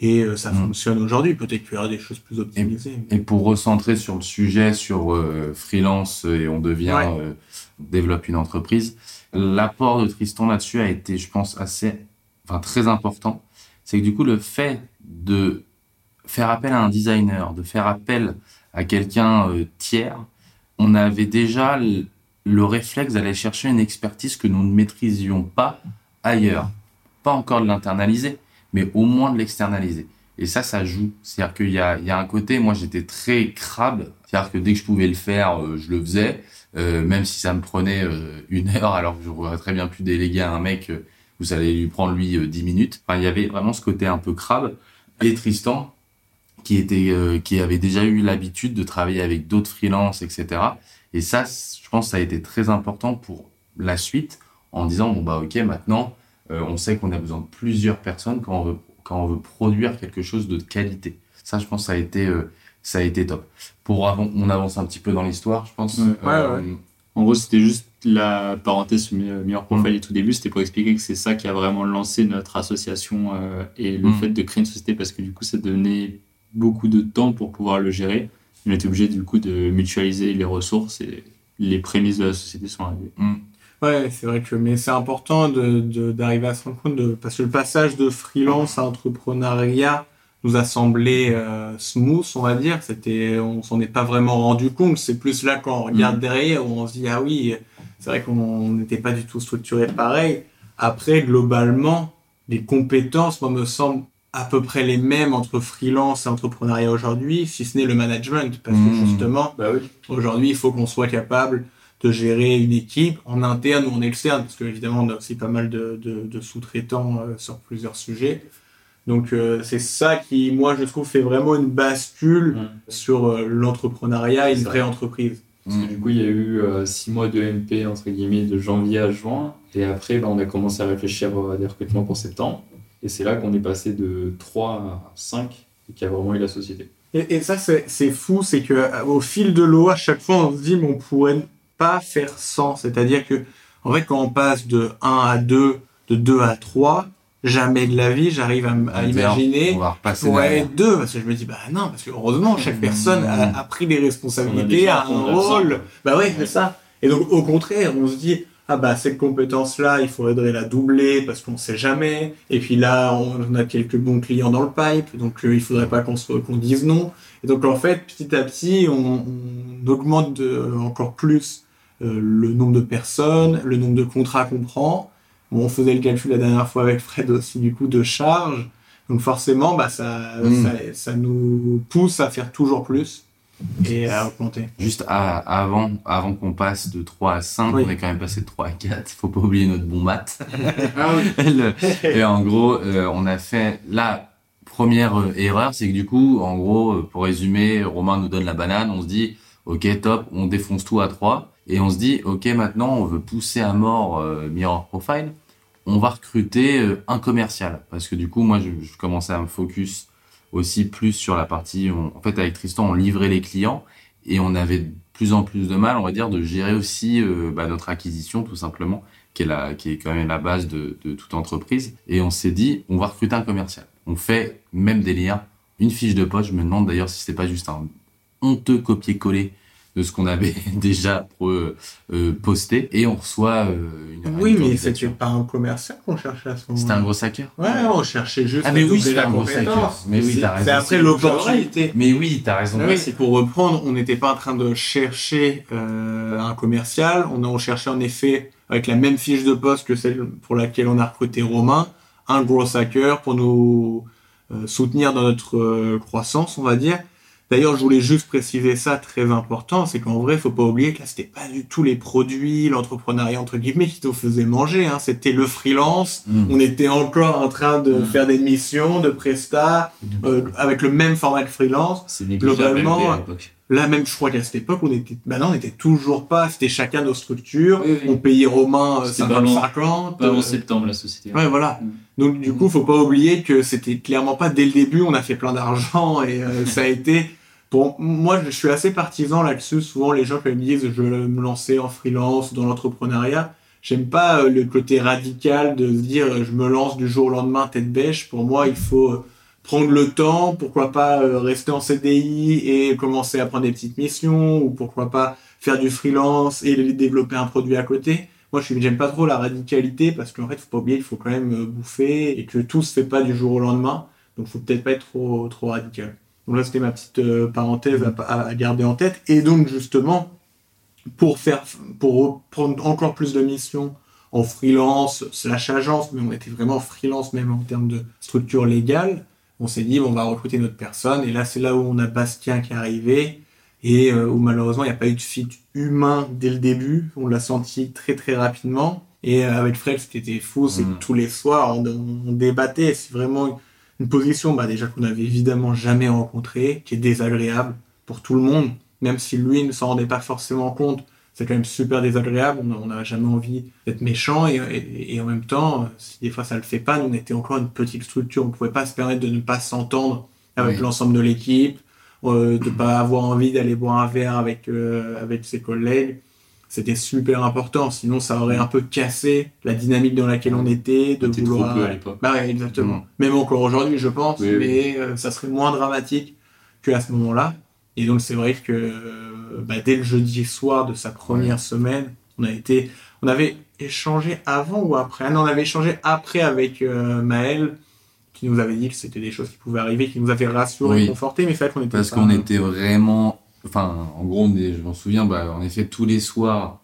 et euh, ça fonctionne aujourd'hui. Peut-être qu'il y aura des choses plus optimisées. Et pour recentrer sur le sujet, sur euh, freelance euh, et on devient, Ouais. euh, on développe une entreprise, l'apport de Tristan là-dessus a été, je pense, assez, enfin très important. C'est que du coup, le fait de faire appel à un designer, de faire appel à quelqu'un euh, tiers, on avait déjà le, le réflexe d'aller chercher une expertise que nous ne maîtrisions pas ailleurs. Pas encore de l'internaliser, mais au moins de l'externaliser. Et ça, ça joue. C'est-à-dire qu'il y y a un côté, moi j'étais très crabe. C'est-à-dire que dès que je pouvais le faire, euh, je le faisais. Euh, même si ça me prenait une heure, alors que j'aurais très bien pu déléguer à un mec, vous allez lui prendre lui euh, 10 minutes. Enfin, il y avait vraiment ce côté un peu crabe. Et Tristan, qui était, euh, qui avait déjà eu l'habitude de travailler avec d'autres freelances, etc. Et ça, je pense, que ça a été très important pour la suite, en disant bon bah ok, maintenant, euh, on sait qu'on a besoin de plusieurs personnes quand on veut quand on veut produire quelque chose de qualité. Ça, je pense, ça a été euh, ça a été top. Pour avant, on avance un petit peu dans l'histoire, je pense. Ouais, Euh, ouais. En gros, c'était juste la parenthèse sur le meilleur profil et tout début, c'était pour expliquer que c'est ça qui a vraiment lancé notre association euh, et le Mm. fait de créer une société parce que du coup, ça donnait beaucoup de temps pour pouvoir le gérer. On était obligé du coup de mutualiser les ressources et les prémices de la société sont arrivées. Ouais, c'est vrai que, mais c'est important de, de- d'arriver à se rendre compte de, parce que le passage de freelance à entrepreneuriat nous a semblé euh, smooth, on va dire. C'était, on s'en est pas vraiment rendu compte. C'est plus là quand on regarde Mm. derrière où on se dit ah oui, c'est vrai qu'on n'était pas du tout structuré pareil. Après, globalement, les compétences, moi, me semblent à peu près les mêmes entre freelance et entrepreneuriat aujourd'hui, si ce n'est le management, parce que Mm. justement, Bah oui. Aujourd'hui, il faut qu'on soit capable de gérer une équipe en interne ou en externe, parce qu'évidemment, on a aussi pas mal de, de, de sous-traitants euh, sur plusieurs sujets. Donc, euh, c'est ça qui, moi, je trouve, fait vraiment une bascule Mm. sur euh, l'entrepreneuriat et une vraie entreprise. Parce que du coup, il y a eu euh, six mois de MP, entre guillemets, de janvier à juin. Et après, bah, on a commencé à réfléchir à des recrutements pour septembre. Et c'est là qu'on est passé de 3 à 5 et qu'il y a vraiment eu la société. Et, et ça, c'est fou, c'est que euh, au fil de l'eau, à chaque fois, on se dit, mais on pourrait pas faire sans. C'est-à-dire que, en fait, quand on passe de 1 à 2, de 2 à 3, jamais de la vie, j'arrive à, à imaginer On va repasser Ouais, deux, parce que je me dis, bah non, parce que heureusement, chaque personne a, a pris des a responsabilités, des a un rôle. Bah ouais, c'est ça. Et donc, au contraire, on se dit, ah bah, cette compétence-là, il faudrait la doubler parce qu'on sait jamais. Et puis là, on a quelques bons clients dans le pipe, donc euh, il faudrait pas qu'on qu'on dise non. Et donc, en fait, petit à petit, on, on augmente de- encore plus euh, le nombre de personnes, le nombre de contrats qu'on prend. Bon, on faisait le calcul la dernière fois avec Fred aussi, du coup, de charges. Donc forcément, bah, ça, Mm. ça, ça nous pousse à faire toujours plus et à augmenter. Juste à- avant, avant qu'on passe de 3 à 5, Oui. on est quand même passé de 3 à 4. Faut pas oublier notre bon mat. Ah. Le- et en gros, euh, on a fait la première euh, erreur, c'est que du coup, en gros, euh, pour résumer, Romain nous donne la banane, on se dit, Ok, top, on défonce tout à 3 et on se dit, ok, maintenant on veut pousser à mort euh, Mirror Profile. On va recruter euh, un commercial parce que du coup, moi, je, commençais à me focus aussi plus sur la partie. en fait, avec Tristan, on livrait les clients et on avait de plus en plus de mal, on va dire, de gérer aussi euh, bah, notre acquisition tout simplement, qui est la, quand même la base de, toute entreprise. Et on s'est dit, on va recruter un commercial. On fait même des liens, une fiche de poste. Je me demande d'ailleurs si c'est pas juste un honteux copier-coller de ce qu'on avait déjà euh, euh, posté et on reçoit euh, une Oui, mais c'était pas un commercial qu'on cherchait à ce moment C'était un gros hacker Ouais, on cherchait juste ah, mais oui, c'était un gros hacker. Mais oui, t'as raison. C'est après l'opportunité. Mais oui, t'as raison. Oui, c'est pour reprendre, on n'était pas en train de chercher euh, un commercial, on, on cherchait en effet, avec la même fiche de poste que celle pour laquelle on a recruté Romain, un gros hacker pour nous euh, soutenir dans notre euh, croissance, on va dire. D'ailleurs, je voulais juste préciser ça, très important, c'est qu'en vrai, faut pas oublier que là, c'était pas du tout les produits, l'entrepreneuriat entre guillemets qui nous faisait manger. Hein. C'était le freelance. Mm. On était encore en train de Mm. faire des missions, de prestats, euh, avec le même format que freelance. C'est Globalement, à. Là, même, je crois qu'à cette époque, on était, bah non, on était toujours pas, c'était chacun nos structures. Oui, oui. On payait Romain euh, C'était pas avant- 50. Pas avant euh, septembre, la société. Ouais, voilà. Mm. Donc, du coup, faut pas oublier que c'était clairement pas dès le début, on a fait plein d'argent et euh, ça a été, pour moi, je suis assez partisan là-dessus. Souvent, les gens, ils me disent, je veux me lancer en freelance ou dans l'entrepreneuriat, j'aime pas euh, le côté radical de se dire, euh, je me lance du jour au lendemain tête bêche. Pour moi, il faut euh, prendre le temps, pourquoi pas rester en CDI et commencer à prendre des petites missions ou pourquoi pas faire du freelance et développer un produit à côté. Moi, je j'aime pas trop la radicalité parce qu'en fait, faut pas oublier, il faut quand même bouffer et que tout se fait pas du jour au lendemain. Donc, faut peut-être pas être trop, trop radical. Donc là, c'était ma petite euh, parenthèse à, garder en tête. Et donc, justement, pour faire, pour prendre encore plus de missions en freelance slash agence, mais on était vraiment freelance même en termes de structure légale, on s'est dit, bon, on va recruter notre personne. Et là, c'est là où on a Bastien qui est arrivé et euh, où malheureusement il n'y a pas eu de fit humain dès le début. On l'a senti très très rapidement. Et euh, avec Fred, c'était fou, c'est que tous les soirs on, on débattait. C'est vraiment une position bah, déjà qu'on n'avait évidemment jamais rencontrée, qui est désagréable pour tout le monde, même si lui ne s'en rendait pas forcément compte. C'est quand même super désagréable. On n'a jamais envie d'être méchant et, et- et en même temps, si des fois ça le fait pas, nous on était encore une petite structure. On pouvait pas se permettre de ne pas s'entendre avec Oui. l'ensemble de l'équipe euh, de pas avoir envie d'aller boire un verre avec euh, avec ses collègues c'était super important sinon ça aurait un peu cassé la dynamique dans laquelle on était de était trop vouloir peu à l'époque. bah ouais, exactement Mm. même encore aujourd'hui je pense Oui, oui. mais euh, ça serait moins dramatique que à ce moment-là et donc c'est vrai que euh, bah, dès le jeudi soir de sa première semaine on a été on avait échangé avant ou après? Ah non, on avait échangé après avec euh, Maël qui nous avait dit que c'était des choses qui pouvaient arriver, qui nous avait rassuré, Oui. conforté, mais vrai qu'on était Parce qu'on était vraiment, enfin, en gros, on est- je m'en souviens, bah, en effet, tous les soirs,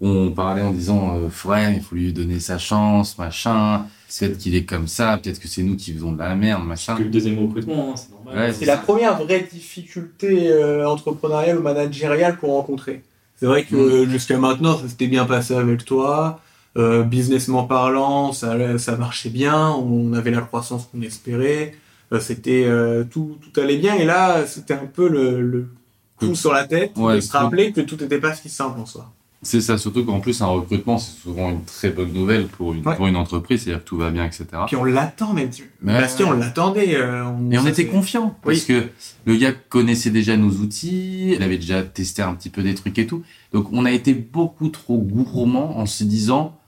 on parlait en disant, euh, ouais, il faut lui donner sa chance, machin. Peut-être qu'il est comme ça, peut-être que c'est nous qui faisons de la merde, machin. Que le deuxième recrutement, hein, c'est normal. Ouais, C'est la première vraie difficulté euh, entrepreneuriale ou managériale qu'on rencontrait. C'est vrai que Mm. euh, jusqu'à maintenant, ça s'était bien passé avec toi. Euh, businessment parlant, ça, allait- ça marchait bien. On avait la croissance qu'on espérait. Euh, c'était euh, tout, tout allait bien. Et là, c'était un peu le, le coup sur la tête Ouais, de se le- rappeler que tout n'était pas si simple en soi. C'est ça, surtout qu'en plus, un recrutement, c'est souvent une très bonne nouvelle pour une, Ouais. pour une entreprise, c'est-à-dire que tout va bien, etc. Puis on l'attend même. Mais Bastien, on l'attendait. euh, Et on était confiant Oui. parce que le gars connaissait déjà nos outils, il avait déjà testé un petit peu des trucs et tout. Donc on a été beaucoup trop gourmand en se disant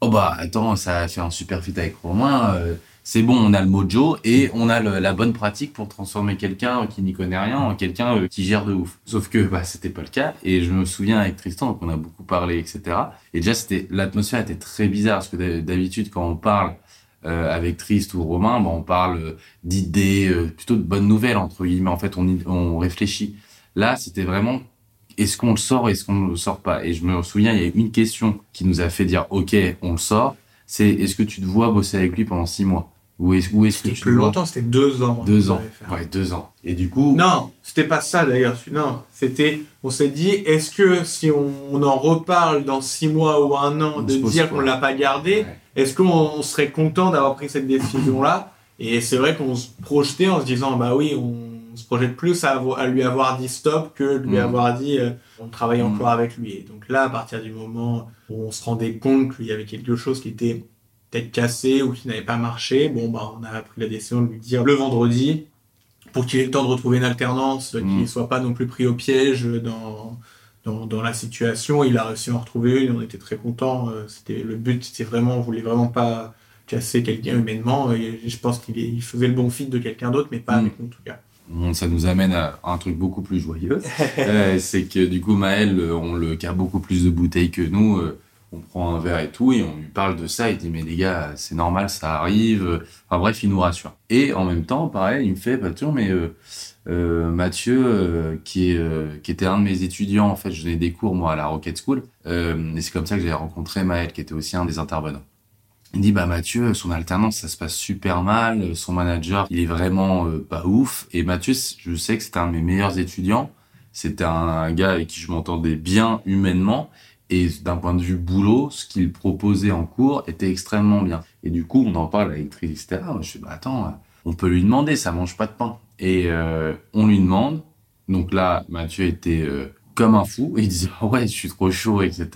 oh bah attends ça a fait un super fit avec Romain, euh, c'est bon on a le mojo et on a le- la bonne pratique pour transformer quelqu'un qui n'y connaît rien en quelqu'un euh, qui gère de ouf. Sauf que bah c'était pas le cas et je me souviens avec Tristan donc on a beaucoup parlé etc. Et déjà c'était l'atmosphère était très bizarre parce que d'hab- d'habitude quand on parle euh, avec Trist ou Romain, bah, on parle euh, d'idées, euh, plutôt de bonnes nouvelles, entre guillemets. En fait, on, on réfléchit. Là, c'était vraiment, est-ce qu'on le sort, est-ce qu'on ne le sort pas? Et je me souviens, il y a une question qui nous a fait dire, OK, on le sort. C'est, est-ce que tu te vois bosser avec lui pendant six mois? Ou est-ce, que C'était tu plus longtemps, c'était deux ans. Deux qu'on ans. Ouais, deux ans. Et du coup, Non, c'était pas ça d'ailleurs. Non, c'était, on s'est dit, est-ce que si on, on en reparle dans six mois ou un an, On de dire qu'on l'a pas gardé, Ouais. est-ce qu'on on serait content d'avoir pris cette décision-là? Et c'est vrai qu'on se projetait en se disant, bah oui, on, se projette plus à, lui avoir dit stop que lui Mhm. avoir dit euh, on travaille Mhm. encore avec lui. Et donc là, à partir du moment où on se rendait compte qu'il y avait quelque chose qui était peut-être cassé ou qui n'avait pas marché, bon, bah, on a pris la décision de lui dire le vendredi pour qu'il ait le temps de retrouver une alternance, euh, qu'il ne soit pas non plus pris au piège dans, dans, dans la situation. Il a réussi à en retrouver une, on était très contents. Euh, C'était le but, c'était vraiment, on voulait vraiment pas casser quelqu'un humainement. Et je pense qu'il il faisait le bon fit de quelqu'un d'autre, mais pas Mhm. avec nous en tout cas. Bon, ça nous amène à un truc beaucoup plus joyeux. Euh, c'est que du coup, Maël, euh, on le a beaucoup plus de bouteilles que nous. euh, on prend un verre et tout, et on lui parle de ça. Il dit, mais les gars, c'est normal, ça arrive. Enfin bref, il nous rassure. Et en même temps, pareil, il me fait, bah, tiens, mais euh, euh, Mathieu, euh, qui, est, qui était un de mes étudiants, en fait, je donnais des cours, moi, à la Rocket School. Et c'est comme ça que j'ai rencontré Maël, qui était aussi un des intervenants. Il dit bah Mathieu, son alternance ça se passe super mal, son manager il est vraiment pas ouf. Et Mathieu, je sais que c'était un de mes meilleurs étudiants. C'était un gars avec qui je m'entendais bien humainement et d'un point de vue boulot, ce qu'il proposait en cours était extrêmement bien. Et du coup, on en parle Tris, etc. Moi, je dis bah attends, on peut lui demander, ça mange pas de pain. Et euh, on lui demande. Donc là, Mathieu était euh, comme un fou. Il disait Ah ouais, je suis trop chaud, etc.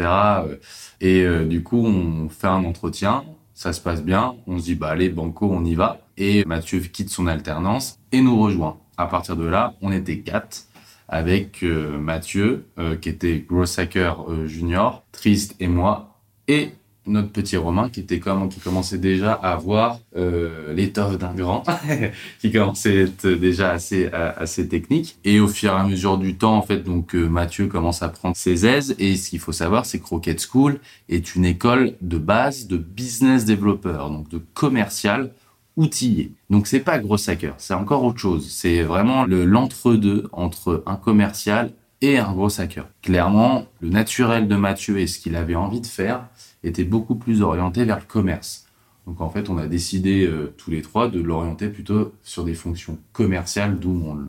Et euh, du coup, on fait un entretien ça se passe bien, on se dit bah allez banco on y va et Mathieu quitte son alternance et nous rejoint. À partir de là, on était quatre avec euh, Mathieu euh, qui était gros hacker euh, junior, Triste et moi et notre petit Romain qui était comme qui commençait déjà à avoir l'étoffe d'un grand, qui commençait à être déjà assez assez technique. Et au fur et à mesure du temps, en fait, donc Mathieu commence à prendre ses aises. Et ce qu'il faut savoir, c'est que Rocket School est une école de base de business developer, donc de commercial outillé. Donc c'est pas gros hacker, c'est encore autre chose. C'est vraiment le l'entre-deux entre un commercial et un gros hacker. Clairement, le naturel de Mathieu et ce qu'il avait envie de faire était beaucoup plus orienté vers le commerce. Donc en fait, on a décidé euh, tous les trois de l'orienter plutôt sur des fonctions commerciales, d'où mon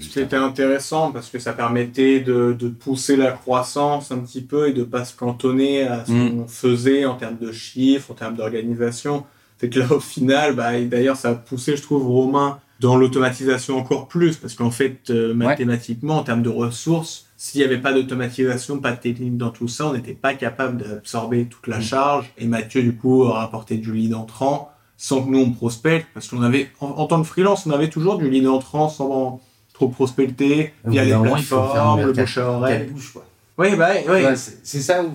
C'était intéressant parce que ça permettait de, de pousser la croissance un petit peu et de pas se cantonner à ce Mm. qu'on faisait en termes de chiffres, en termes d'organisation. C'est que là, au final, bah, et d'ailleurs, ça a poussé, je trouve, Romain dans l'automatisation encore plus parce qu'en fait, euh, mathématiquement, en termes de ressources, s'il n'y avait pas d'automatisation, pas de technique dans tout ça, on n'était pas capable d'absorber toute la Mm. charge. Et Mathieu, du coup, a rapporté du lead entrant sans que nous on prospecte, parce qu'on avait, en, en tant que freelance, on avait toujours du lead entrant sans trop prospecter, via les plateformes, le bouche à oreille. Oui, bah, oui. Ouais, c'est c'est ça où.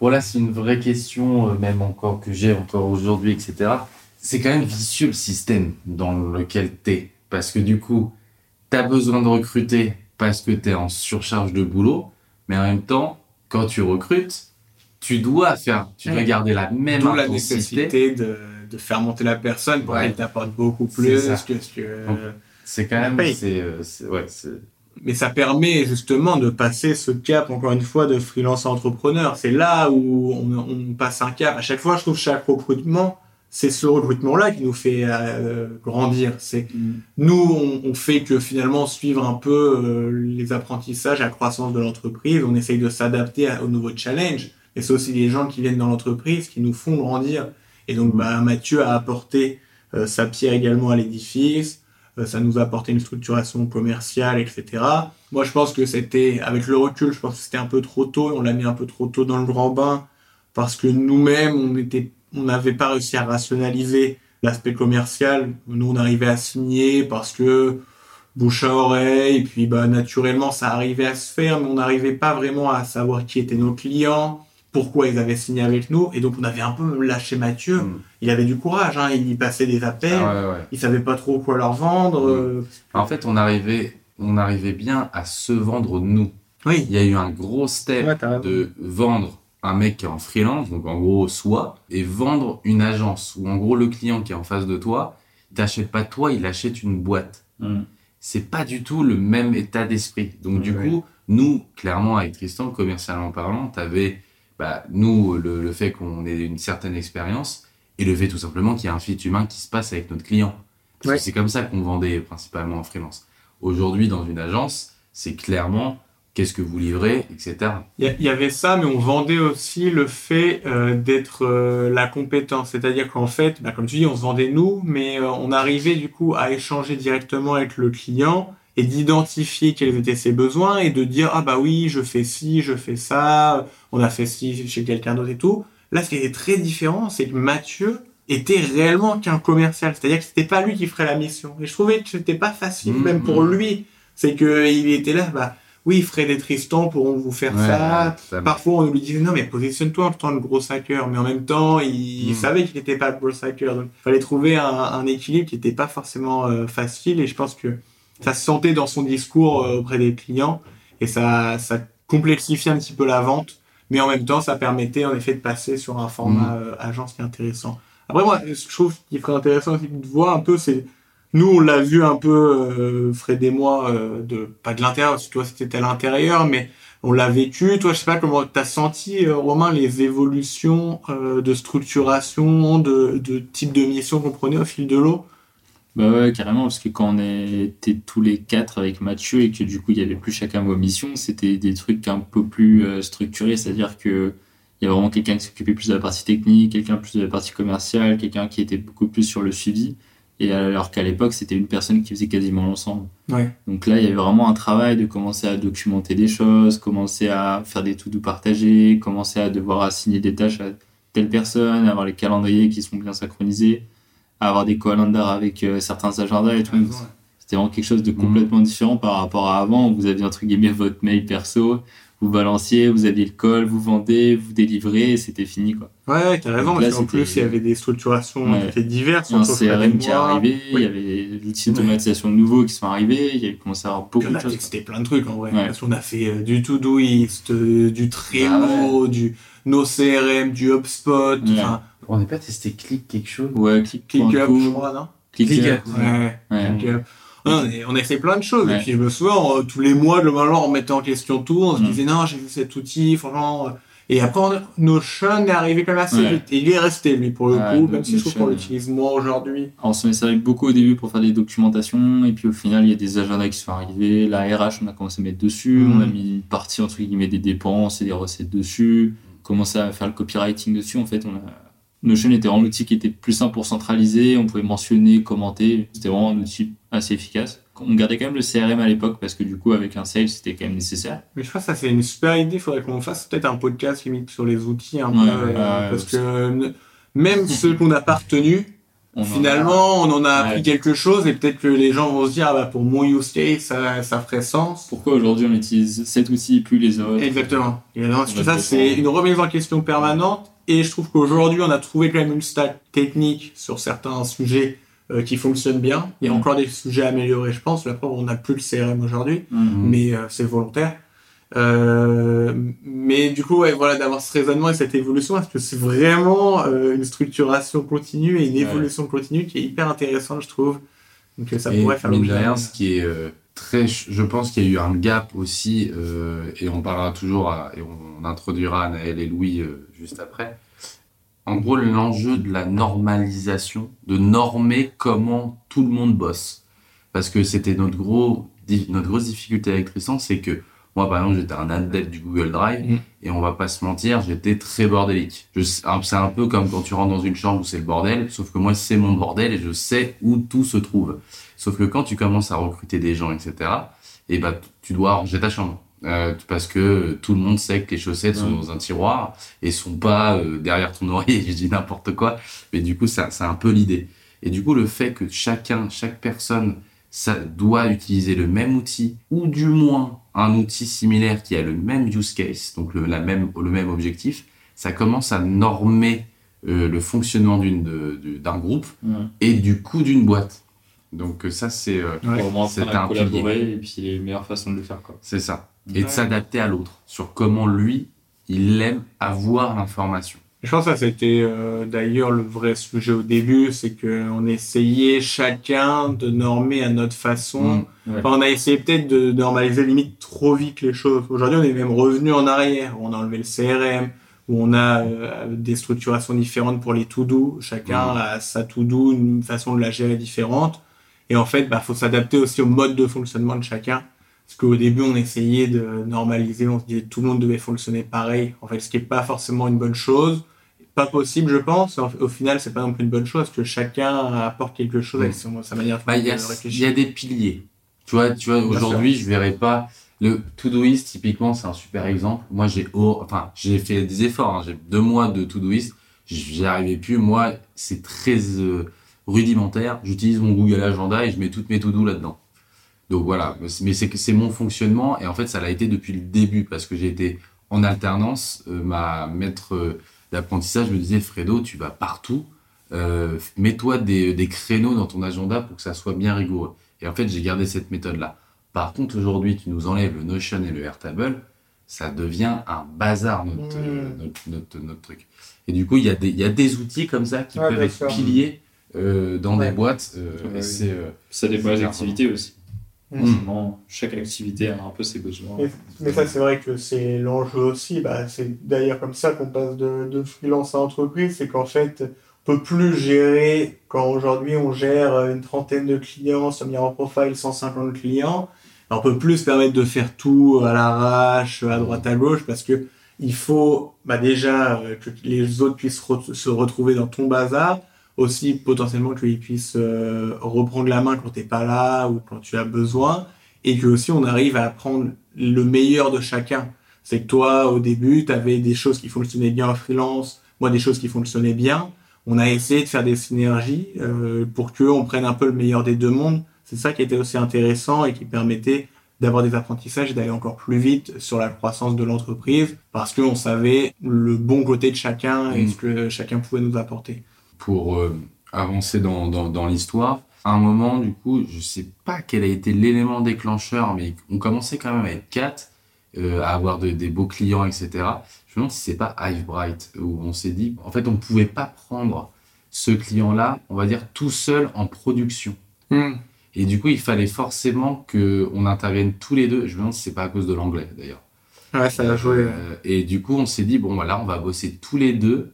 Bon, là, c'est une vraie question, euh, même encore que j'ai encore aujourd'hui, etc. C'est quand même vicieux le système dans lequel t'es. Parce que du coup, t'as besoin de recruter parce que t'es en surcharge de boulot. Mais en même temps, quand tu recrutes, tu dois faire, tu dois garder la même D'où la nécessité de, de faire monter la personne pour Ouais. qu'elle t'apporte beaucoup C'est plus ça. que ce que. Donc, C'est quand même, c'est, euh, c'est- ouais, c'est, Mais ça permet justement de passer ce cap, encore une fois, de freelance à entrepreneur. C'est là où on, on passe un cap. À chaque fois, je trouve chaque recrutement, c'est ce recrutement-là qui nous fait euh, grandir. C'est nous, on, on fait que finalement suivre un peu euh, les apprentissages, la croissance de l'entreprise. On essaye de s'adapter aux nouveaux challenges. Et c'est aussi les gens qui viennent dans l'entreprise qui nous font grandir. Et donc, bah, Mathieu a apporté euh, sa pierre également à l'édifice. Euh, ça nous a apporté une structuration commerciale, etc. Moi, je pense que c'était, avec le recul, je pense que c'était un peu trop tôt. On l'a mis un peu trop tôt dans le grand bain parce que nous-mêmes, on on n'avait pas réussi à rationaliser l'aspect commercial. Nous, on arrivait à signer parce que bouche à oreille, et puis bah, naturellement, ça arrivait à se faire, mais on n'arrivait pas vraiment à savoir qui étaient nos clients, pourquoi ils avaient signé avec nous, et donc on avait un peu lâché Mathieu. Mm. Il avait du courage, hein, il y passait des appels, Ah ouais, ouais. il savait pas trop quoi leur vendre. Mm. euh, En fait, on arrivait, on arrivait bien à se vendre nous. Oui. Il y a eu un gros step Ouais, de vendre un mec qui est en freelance, donc en gros soi, et vendre une agence où en gros le client qui est en face de toi, il t'achète pas toi, il achète une boîte. Mm. C'est pas du tout le même état d'esprit. Donc du coup, nous, clairement avec Tristan, commercialement parlant, t'avais, bah, nous, le, le fait qu'on ait une certaine expérience et le fait tout simplement qu'il y a un fit humain qui se passe avec notre client. Parce Ouais. que c'est comme ça qu'on vendait principalement en freelance. Aujourd'hui, dans une agence, c'est clairement qu'est-ce que vous livrez, etc. Il y, a- il y avait ça, mais on vendait aussi le fait euh, d'être euh, la compétence. C'est-à-dire qu'en fait, bah, comme tu dis, on se vendait nous, mais euh, on arrivait du coup à échanger directement avec le client et d'identifier quels étaient ses besoins et de dire ah bah oui, je fais ci, je fais ça, on a fait ci chez quelqu'un d'autre et tout. Là, ce qui était très différent, c'est que Mathieu était réellement qu'un commercial. C'est-à-dire que c'était pas lui qui ferait la mission. Et je trouvais que c'était pas facile, Mhm. même pour lui. C'est que il était là, bah oui, Fred et Tristan pourront vous faire Ouais, ça. ça- Parfois, on lui disait non, mais positionne-toi en tant que gros hacker. Mais en même temps, il, Mm. savait qu'il n'était pas le gros hacker. Donc, il fallait trouver un, un équilibre qui n'était pas forcément euh, facile. Et je pense que ça se sentait dans son discours euh, auprès des clients. Et ça, ça complexifiait un petit peu la vente. Mais en même temps, ça permettait en effet de passer sur un format euh, agence qui est intéressant. Après, moi, je trouve qu'il serait intéressant aussi de voir un peu, c'est nous, on l'a vu un peu, euh, Fred et moi, euh, de pas de l'intérieur, parce que toi, c'était à l'intérieur, mais on l'a vécu. Toi, je sais pas comment t'as senti, euh, Romain, les évolutions de structuration, de, de type de mission qu'on prenait au fil de l'eau? Bah ouais, carrément, parce que quand on était tous les quatre avec Mathieu et que du coup il y avait plus chacun vos missions, c'était des trucs un peu plus euh, structurés, c'est-à-dire que il y avait vraiment quelqu'un qui s'occupait plus de la partie technique, quelqu'un plus de la partie commerciale, quelqu'un qui était beaucoup plus sur le suivi, et alors qu'à l'époque c'était une personne qui faisait quasiment l'ensemble. Ouais. Donc là il y avait vraiment un travail de commencer à documenter des choses, commencer à faire des to-do partagés, commencer à devoir assigner des tâches à telle personne, avoir les calendriers qui sont bien synchronisés à avoir des calendars avec euh, certains agendas et tout. C'était vraiment quelque chose de complètement différent par rapport à avant. où Vous aviez entre guillemets votre mail perso, vous balanciez, vous aviez le call, vous vendez, vous délivrez, et c'était fini quoi. Ouais, Donc là, c'était- plus, il y avait des structurations Ouais. qui étaient diverses. Il y a un CRM qui est arrivé, il Oui. y avait des outils d'automatisation nouveaux qui sont arrivés, il y a commencé à avoir beaucoup de a choses. testé plein de trucs en vrai. Ouais. Parce qu'on a fait euh, du Todoist, euh, du Trello, du No CRM, du HubSpot, enfin, On n'a pas testé clic quelque chose Ouais, click, ClickUp, je crois, non ClickUp. Ouais. Ouais. ClickUp. Non, on, a fait plein de choses. Ouais. Et puis je me souviens, euh, tous les mois, le moment, on remettait en question tout. On se Mm. disait, non, j'ai vu cet outil, franchement. euh. Et après, on- Notion est arrivé quand même assez Ouais. vite. Et il est resté, lui, pour le Ouais, coup, même si je trouve qu'on l'utilise moins aujourd'hui. On s'en est servi beaucoup au début pour faire des documentations, et puis au final, il y a des agendas qui sont arrivés. La RH, on a commencé à mettre dessus, Mhm. on a mis une partie entre guillemets des dépenses et des recettes dessus, commencé à faire le copywriting dessus. En fait, on a... Notion était vraiment l'outil qui était plus simple pour centraliser, on pouvait mentionner, commenter. C'était vraiment un outil assez efficace. On gardait quand même le CRM à l'époque parce que du coup, avec un sales, c'était quand même nécessaire. Mais je pense que ça, c'est une super idée. Il faudrait qu'on fasse peut-être un podcast limite sur les outils un Ouais, peu. ouais, euh, parce que euh, même ceux qu'on n'a pas retenus, On en a- finalement, on en a appris Ouais. quelque chose et peut-être que les gens vont se dire, ah bah, pour mon use case, ça, ça ferait sens. Pourquoi aujourd'hui on utilise cet outil plus les autres? Exactement. Et Ouais, ça, c'est une remise en question permanente. Et je trouve qu'aujourd'hui, on a trouvé quand même une stack technique sur certains sujets euh, qui fonctionnent bien. Il y a Mm. encore des sujets à améliorer, je pense. La preuve, on n'a plus le CRM aujourd'hui, Mhm. mais euh, c'est volontaire. Euh, mais du coup, ouais, voilà, d'avoir ce raisonnement et cette évolution, parce que c'est vraiment euh, une structuration continue et une Ouais. évolution continue qui est hyper intéressante, je trouve. Donc ça et pourrait faire l'objet. ce qui est euh, très, je pense qu'il y a eu un gap aussi, euh, et on parlera toujours, à- et on, introduira Naël et Louis euh, juste après. En gros, l'enjeu de la normalisation, de normer comment tout le monde bosse, parce que c'était notre gros, notre grosse difficulté avec Tristan, c'est que moi, par exemple, j'étais un adepte du Google Drive, Mm. et on va pas se mentir, j'étais très bordélique. C'est un peu comme quand tu rentres dans une chambre où c'est le bordel, sauf que moi, c'est mon bordel et je sais où tout se trouve. Sauf que quand tu commences à recruter des gens, etc., et bah, tu dois ranger ta chambre. Euh, parce que tout le monde sait que les chaussettes sont dans un tiroir et sont pas euh, derrière ton oreiller, je dis n'importe quoi. Mais du coup, c'est un peu l'idée. Et du coup, le fait que chacun, chaque personne, ça doit utiliser le même outil, ou du moins un outil similaire qui a le même use case, donc le, la même, le même objectif, ça commence à normer euh, le fonctionnement d'un groupe Ouais. et du coup d'une boîte. Donc euh, ça, c'est euh, Ouais. Un collaborer et puis les meilleures façons de le faire. Quoi. c'est ça. Et de s'adapter à l'autre, sur comment lui, il aime avoir l'information. Je pense que ça c'était euh, d'ailleurs le vrai sujet au début, c'est que on essayait chacun de normer à notre façon. Mm. Ouais. Enfin, on a essayé peut-être de normaliser limite trop vite les choses. Aujourd'hui, on est même revenu en arrière. On a enlevé le CRM, où on a euh, des structurations différentes pour les to-do. Chacun Mm. a sa to-do, une façon de la gérer différente. Et en fait, bah, faut s'adapter aussi au mode de fonctionnement de chacun. Parce qu'au début, on essayait de normaliser, on se disait que tout le monde devait fonctionner pareil. En fait, ce qui n'est pas forcément une bonne chose. Pas possible, je pense. En- Au final, c'est pas non plus une bonne chose parce que chacun apporte quelque chose avec son- sa manière de Bah, il y, a, de il réfléchir. y a des piliers. Tu vois, tu vois aujourd'hui, je verrais pas. Le Todoist, typiquement, c'est un super exemple. Moi, j'ai oh, enfin, j'ai fait des efforts. hein. J'ai deux mois de Todoist. J'y arrivais plus. Moi, c'est très euh, rudimentaire. J'utilise mon Google Agenda et je mets toutes mes to-do là-dedans. Donc voilà. Mais c'est mon fonctionnement. Et en fait, ça l'a été depuis le début parce que j'ai été en alternance. Euh, ma maître euh, d'apprentissage me disait, Fredo, tu vas partout. Euh, mets-toi des, des créneaux dans ton agenda pour que ça soit bien rigoureux. Et en fait, j'ai gardé cette méthode-là. Par contre, aujourd'hui, tu nous enlèves le Notion et le Airtable, ça devient un bazar, notre, Mmh. notre, notre, notre truc. Et du coup, il y, a des- il y a des outils comme ça qui Ouais, peuvent être piliers euh, dans Ouais. des boîtes. euh, Ouais, et c'est, euh, Ça dépend des activités aussi. Mm. Chaque activité a un peu ses besoins. Mais, mais ça, c'est vrai que c'est l'enjeu aussi. Bah, c'est d'ailleurs comme ça qu'on passe de, de freelance à entreprise. C'est qu'en fait, on peut plus gérer, quand aujourd'hui on gère une trentaine de clients Mirror Profile, 150 clients, on peut plus se permettre de faire tout à l'arrache, à droite à gauche, parce que il faut bah, déjà que les autres puissent re- se retrouver dans ton bazar, aussi potentiellement qu'ils puissent euh, reprendre la main quand t'es pas là ou quand tu as besoin, et que aussi on arrive à prendre le meilleur de chacun. C'est que toi, au début, tu avais des choses qui fonctionnaient bien en freelance, moi des choses qui fonctionnaient bien. On a essayé de faire des synergies euh, pour que on prenne un peu le meilleur des deux mondes. C'est ça qui était aussi intéressant et qui permettait d'avoir des apprentissages et d'aller encore plus vite sur la croissance de l'entreprise parce qu'on savait le bon côté de chacun et Mm. ce que chacun pouvait nous apporter. Pour euh, avancer dans, dans, dans l'histoire. À un moment, du coup, je sais pas quel a été l'élément déclencheur, mais on commençait quand même à être quatre, euh, à avoir de- des beaux clients, etc. Je me demande si c'est pas Hivebright, où on s'est dit, en fait, on pouvait pas prendre ce client-là, on va dire, tout seul en production. Et du coup, il fallait forcément que on intervienne tous les deux. Je me demande si c'est pas à cause de l'anglais, d'ailleurs. Ouais, ça a joué. Euh, et du coup, on s'est dit, bon, voilà, on va bosser tous les deux,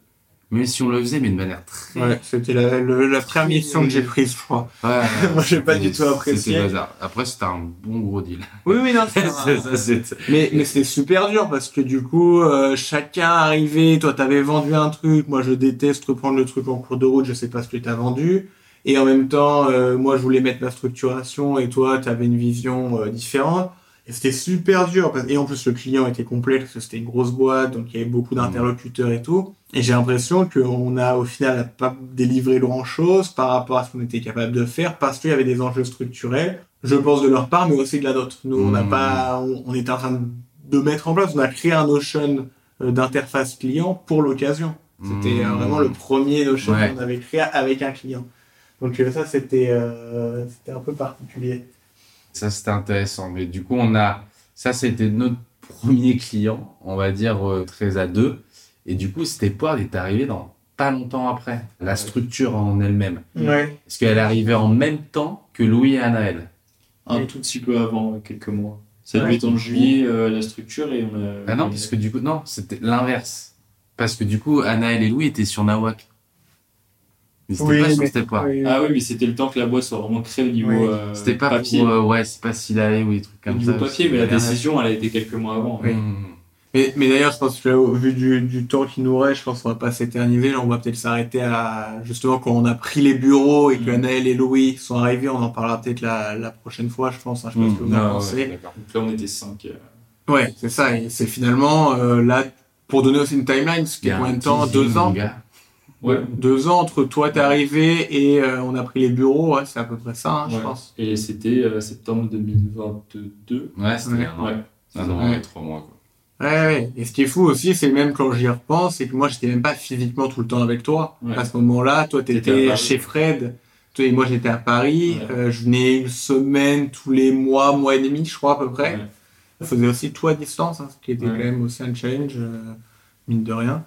même si on le faisait, mais de manière très... Ouais, c'était la, le- la première mission que j'ai prise, je crois. Ouais, Moi, j'ai pas c'était- du tout apprécié. C'était bazar. Après, c'était un bon gros deal. Oui, oui, non, c'est ça, c'est- Mais, mais c'était super dur parce que du coup, euh, chacun arrivait, toi t'avais vendu un truc, moi je déteste reprendre le truc en cours de route, je sais pas ce que t'as vendu. Et en même temps, euh, moi je voulais mettre la structuration et toi t'avais une vision euh, différente. Et c'était super dur. parce- Et en plus le client était complet parce que c'était une grosse boîte, donc il y avait beaucoup d'interlocuteurs et tout. Et j'ai l'impression qu'on a au final pas délivré grand chose par rapport à ce qu'on était capable de faire parce qu'il y avait des enjeux structurels, je pense de leur part, mais aussi de la nôtre. Nous, on n'a Mhm. pas, on, on était en train de, mettre en place, on a créé un Notion euh, d'interface client pour l'occasion. C'était euh, Mhm. vraiment le premier Notion Ouais. qu'on avait créé avec un client. Donc euh, ça, c'était euh, c'était un peu particulier. Ça, c'était intéressant. Mais du coup, on a. Ça, c'était notre premier client, on va dire euh, très à deux. Et du coup, cette Poire est arrivée dans pas longtemps après. La structure en elle-même. Ouais. Parce qu'elle est arrivée en même temps que Louis et Anaël. Un tout petit peu avant, euh, quelques mois. Ça devait être en juillet, euh, la structure, et on a... Ah non, parce que du coup, non, c'était l'inverse. Parce que du coup, Anaël et Louis étaient sur Nawak. Mais c'était Oui, pas sur oui, Ah oui, mais c'était le temps que la boîte soit vraiment créée au niveau Oui. euh, C'était pas papier. pour. euh, ouais, c'est pas Silae ou des trucs au comme niveau ça. papier, mais la décision, elle a été quelques mois avant. Oui. Mmh. Mais, mais d'ailleurs, je pense que au vu du, du temps qui nous reste, je pense qu'on va pas s'éterniser. Là, on va peut-être s'arrêter à justement quand on a pris les bureaux et que Mm. Anaël et Louis sont arrivés. On en parlera peut-être la, la prochaine fois, je pense. hein. je sais pas ce que vous en ouais, pensez. Donc là, on était 5. Ouais, c'est ça. Et c'est finalement euh, là pour donner aussi une timeline. Y C'était a combien de temps? Deux ans? gars. Ouais. Deux ans entre toi t'es arrivé et euh, on a pris les bureaux. Ouais, c'est à peu près ça, hein, je pense. Et c'était euh, septembre 2022. Ouais, c'était Ouais. un an. Ouais. Un an Ouais. et trois mois, quoi. Ouais, ouais. Et ce qui est fou aussi, c'est même quand j'y repense, c'est que moi, j'étais même pas physiquement tout le temps avec toi. Ouais. À ce moment-là, toi, T'étais chez Fred. Toi et moi, j'étais à Paris. Ouais. Euh, je venais une semaine tous les mois, mois et demi, je crois, à peu près. Ouais. Je faisais aussi tout à distance, hein, ce qui était Ouais. quand même aussi un challenge, euh, mine de rien.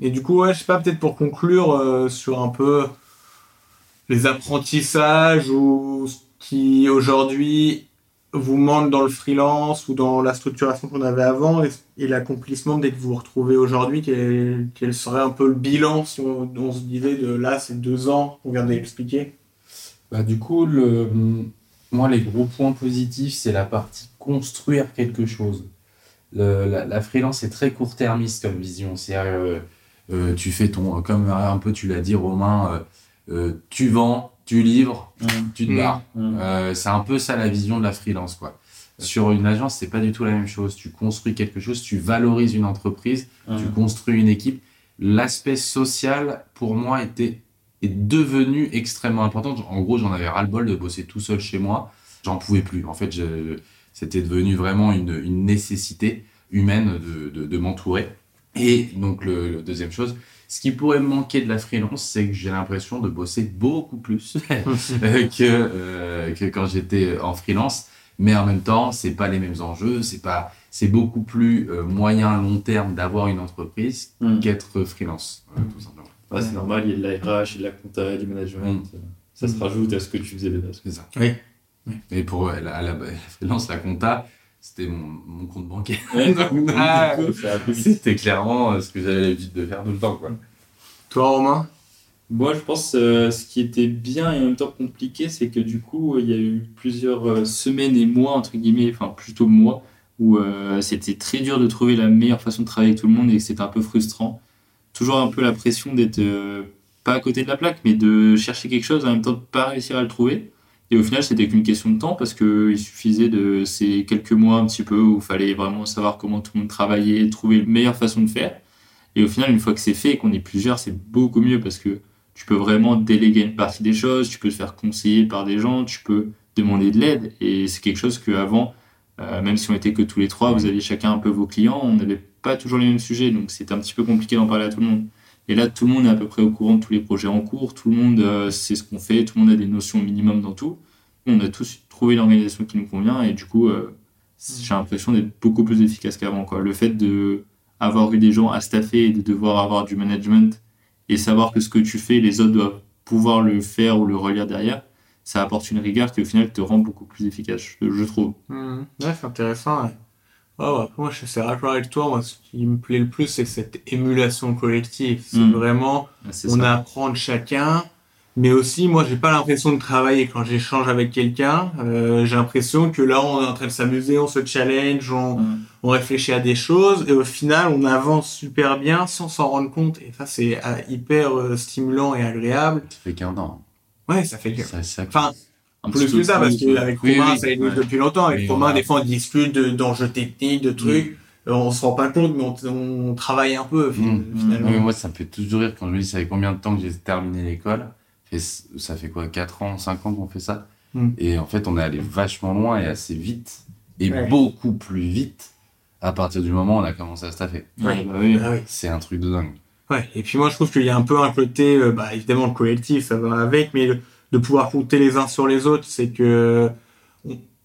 Et du coup, ouais, je sais pas, peut-être pour conclure euh, sur un peu les apprentissages ou ce qui aujourd'hui vous manque dans le freelance ou dans la structuration qu'on avait avant et, l'accomplissement dès que vous vous retrouvez aujourd'hui, quel, quel serait un peu le bilan si on, on se disait de là, c'est deux ans qu'on vient d'expliquer? Bah, du coup, le... Moi, les gros points positifs, c'est la partie construire quelque chose. Le- la, la freelance est très court-termiste comme vision. C'est euh, euh, tu fais ton, comme un peu tu l'as dit Romain, euh, euh, tu vends, tu livres, tu te barres. Mm. Euh, c'est un peu ça la vision de la freelance quoi. Sur une agence, c'est pas du tout la même chose. Tu construis quelque chose, tu valorises une entreprise, tu construis une équipe. L'aspect social, pour moi, était est devenu extrêmement important. En gros, j'en avais ras-le-bol de bosser tout seul chez moi. J'en pouvais plus. En fait, c'était devenu vraiment une, une nécessité humaine de, de, de m'entourer. Et donc, le, le deuxième chose, ce qui pourrait me manquer de la freelance, c'est que j'ai l'impression de bosser beaucoup plus euh, que, euh, que quand j'étais en freelance. Mais en même temps, c'est pas les mêmes enjeux. C'est pas, c'est beaucoup plus euh, moyen long terme d'avoir une entreprise Mm. qu'être freelance, euh, tout simplement. Ouais, c'est normal, il y a de la RH, il y a de la compta, du management. Ça se rajoute à ce que tu faisais de base. C'est ça. Oui. Et pour euh, la, la, la freelance, la compta, c'était mon, mon compte bancaire. Ouais. Donc, Ah, c'était clairement euh, ce que j'avais l'habitude de faire tout le temps. Quoi. Toi, Romain? Moi, je pense euh, ce qui était bien et en même temps compliqué, c'est que du coup, il y a eu plusieurs euh, semaines et mois, entre guillemets, enfin plutôt mois, où euh, c'était très dur de trouver la meilleure façon de travailler avec tout le monde et que c'était un peu frustrant. Toujours un peu la pression d'être euh, pas à côté de la plaque, mais de chercher quelque chose en même temps de pas réussir à le trouver. Et au final, c'était qu'une question de temps parce qu'il suffisait de ces quelques mois un petit peu où il fallait vraiment savoir comment tout le monde travaillait, trouver la meilleure façon de faire. Et au final, une fois que c'est fait et qu'on est plusieurs, c'est beaucoup mieux parce que tu peux vraiment déléguer une partie des choses, tu peux te faire conseiller par des gens, tu peux demander de l'aide. Et c'est quelque chose qu'avant, euh, même si on était que tous les trois, vous aviez chacun un peu vos clients, on n'avait pas toujours les mêmes sujets, donc c'était un petit peu compliqué d'en parler à tout le monde. Et là, tout le monde est à peu près au courant de tous les projets en cours, tout le monde euh, sait ce qu'on fait, tout le monde a des notions minimum dans tout. On a tous trouvé l'organisation qui nous convient et du coup, euh, j'ai l'impression d'être beaucoup plus efficace qu'avant. quoi. Le fait de avoir eu des gens à staffer et de devoir avoir du management et savoir que ce que tu fais, les autres doivent pouvoir le faire ou le relire derrière, ça apporte une rigueur qui au final te rend beaucoup plus efficace, je, trouve. Ouais, c'est intéressant. Ouais. Ouais, ouais, après, moi, je suis d'accord avec toi. Moi, ce qui me plaît le plus, c'est cette émulation collective. C'est Mm. vraiment, C'est on ça. apprend de chacun. Mais aussi, moi, j'ai pas l'impression de travailler quand j'échange avec quelqu'un. Euh, j'ai l'impression que là, on est en train de s'amuser, on se challenge, on, Mm. on réfléchit à des choses, et au final, on avance super bien sans s'en rendre compte. Et ça, c'est euh, hyper euh, stimulant et agréable. Ça fait qu'un an. Ouais, ça fait que... Ça, ça, Enfin, Un plus que ça, parce qu'avec Oui, Romain, oui, ça existe ouais. depuis longtemps. Avec Romain, a- des fois, on discute de- d'enjeux techniques, de trucs. Euh, On se rend pas compte, mais on, on travaille un peu, fi- Mm. finalement. Mais moi, ça me fait toujours rire quand je me dis ça fait combien de temps que j'ai terminé l'école? Ça fait quoi 4 ans, 5 ans qu'on fait ça? Mm. Et en fait, on est allé vachement loin et assez vite. Et Ouais. beaucoup plus vite à partir du moment où on a commencé à staffer. Ouais, bah oui. Ah oui. C'est un truc de dingue. Ouais. Et puis moi, je trouve qu'il y a un peu un côté, euh, bah, évidemment, le collectif, ça va avec, mais le- de pouvoir compter les uns sur les autres, c'est que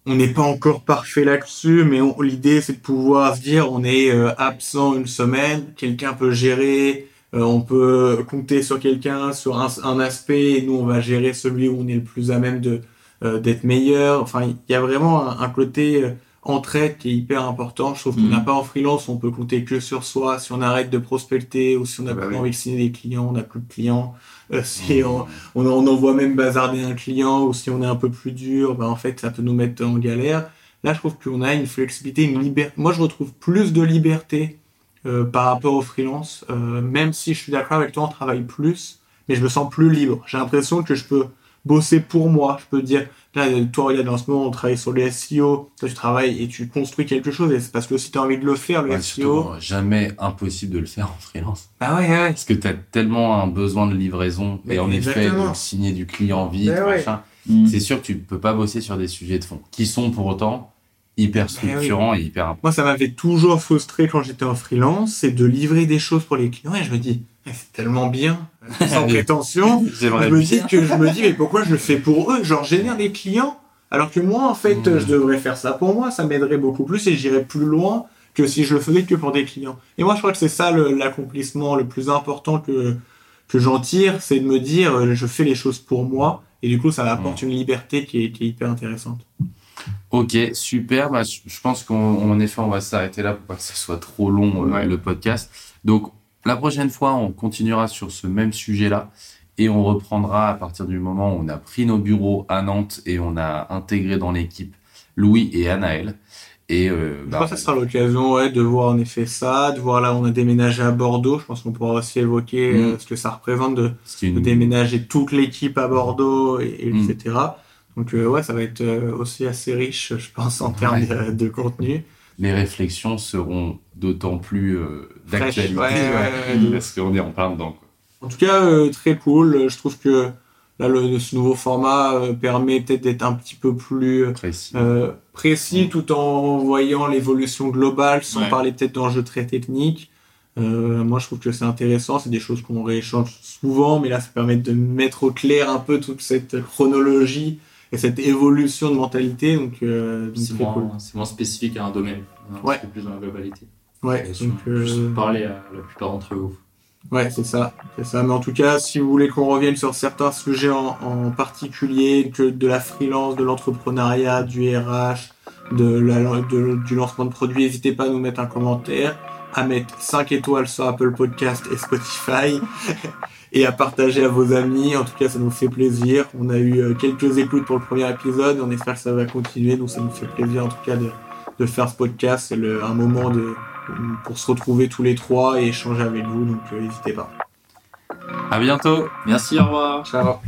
on- n'est pas encore parfait là-dessus, mais l'idée, c'est de pouvoir se dire, on est euh, absent une semaine, quelqu'un peut gérer, euh, on peut compter sur quelqu'un sur un, un aspect, et nous, on va gérer celui où on est le plus à même de euh, d'être meilleur. Enfin, il y a vraiment un, un côté entraide qui est hyper important. Je trouve qu'on Mhm. n'a pas en freelance, on peut compter que sur soi. Si on arrête de prospecter ou si on n'a Ah bah plus oui. envie de signer des clients, on n'a plus de clients. Euh, si on, on, on envoie même bazarder un client ou si on est un peu plus dur, bah en fait, ça peut nous mettre en galère. Là, je trouve qu'on a une flexibilité, une liberté. Moi, je retrouve plus de liberté euh, par rapport au freelance, euh, même si je suis d'accord avec toi, on travaille plus, mais je me sens plus libre. J'ai l'impression que je peux bosser pour moi. Je peux dire, là, toi, regarde, en ce moment, on travaille sur le SEO. Toi, tu travailles et tu construis quelque chose et c'est parce que si tu as envie de le faire, le Ouais, SEO. surtout, jamais impossible de le faire en freelance. Bah ouais, ouais. Parce que tu as tellement un besoin de livraison Mais et en effet de signer du client vite, ouais. machin. Mm. C'est sûr que tu peux pas bosser sur des sujets de fond qui sont pour autant hyper oui. structurants et hyper Moi, ça m'avait toujours frustré quand j'étais en freelance, c'est de livrer des choses pour les clients et je me dis, c'est tellement bien, sans prétention. Je me bien. dis que je me dis, mais pourquoi je le fais pour eux? Genre, génère des clients, alors que moi, en fait, Mm. je devrais faire ça pour moi, ça m'aiderait beaucoup plus et j'irais plus loin que si je le faisais que pour des clients. Et moi, je crois que c'est ça l'accomplissement le plus important que, que j'en tire, c'est de me dire, euh, je fais les choses pour moi et du coup, ça m'apporte une liberté qui est, qui est hyper intéressante. Ok, super. Bah, je je pense qu'en effet, on va s'arrêter là pour pas que ce soit trop long euh, Ouais. le podcast. Donc, la prochaine fois, on continuera sur ce même sujet-là. Et on reprendra à partir du moment où on a pris nos bureaux à Nantes et on a intégré dans l'équipe Louis et Anaël. Et euh, Je pense que ça sera l'occasion ouais, de voir en effet ça, de voir là où on a déménagé à Bordeaux. Je pense qu'on pourra aussi évoquer Mm. euh, ce que ça représente de, déménager toute l'équipe à Bordeaux, et, et Mm. etc. Donc euh, ouais, ça va être euh, aussi assez riche, je pense, en termes Ouais. de, de contenu. Les réflexions seront d'autant plus euh, d'actualité ouais, ouais, parce qu'on est en plein dedans. Quoi. En tout cas, euh, très cool. Je trouve que là, le, ce nouveau format euh, permet peut-être d'être un petit peu plus euh, Précis. euh, précis tout en voyant l'évolution globale sans Ouais. parler peut-être d'enjeux très techniques. Euh, moi, je trouve que c'est intéressant. C'est des choses qu'on rééchange souvent, mais là, ça permet de mettre au clair un peu toute cette chronologie et cette évolution de mentalité. Donc, euh, C'est cool. moins, spécifique à un domaine. hein, Ouais. C'est plus dans la globalité. Ouais, sûr. donc, euh, Juste parler à la plupart d'entre eux. Ouais, c'est ça, c'est ça. Mais en tout cas, si vous voulez qu'on revienne sur certains sujets en, en particulier, que de la freelance, de l'entrepreneuriat, du RH, de la, de- du lancement de produits, n'hésitez pas à nous mettre un commentaire, à mettre 5 étoiles sur Apple Podcast et Spotify, et à partager à vos amis. En tout cas, ça nous fait plaisir. On a eu euh, quelques écoutes pour le premier épisode, on espère que ça va continuer, donc ça nous fait plaisir en tout cas de, de faire ce podcast. C'est le- un moment de, pour se retrouver tous les trois et échanger avec vous, donc euh, n'hésitez pas. À bientôt. Merci, au revoir. Ciao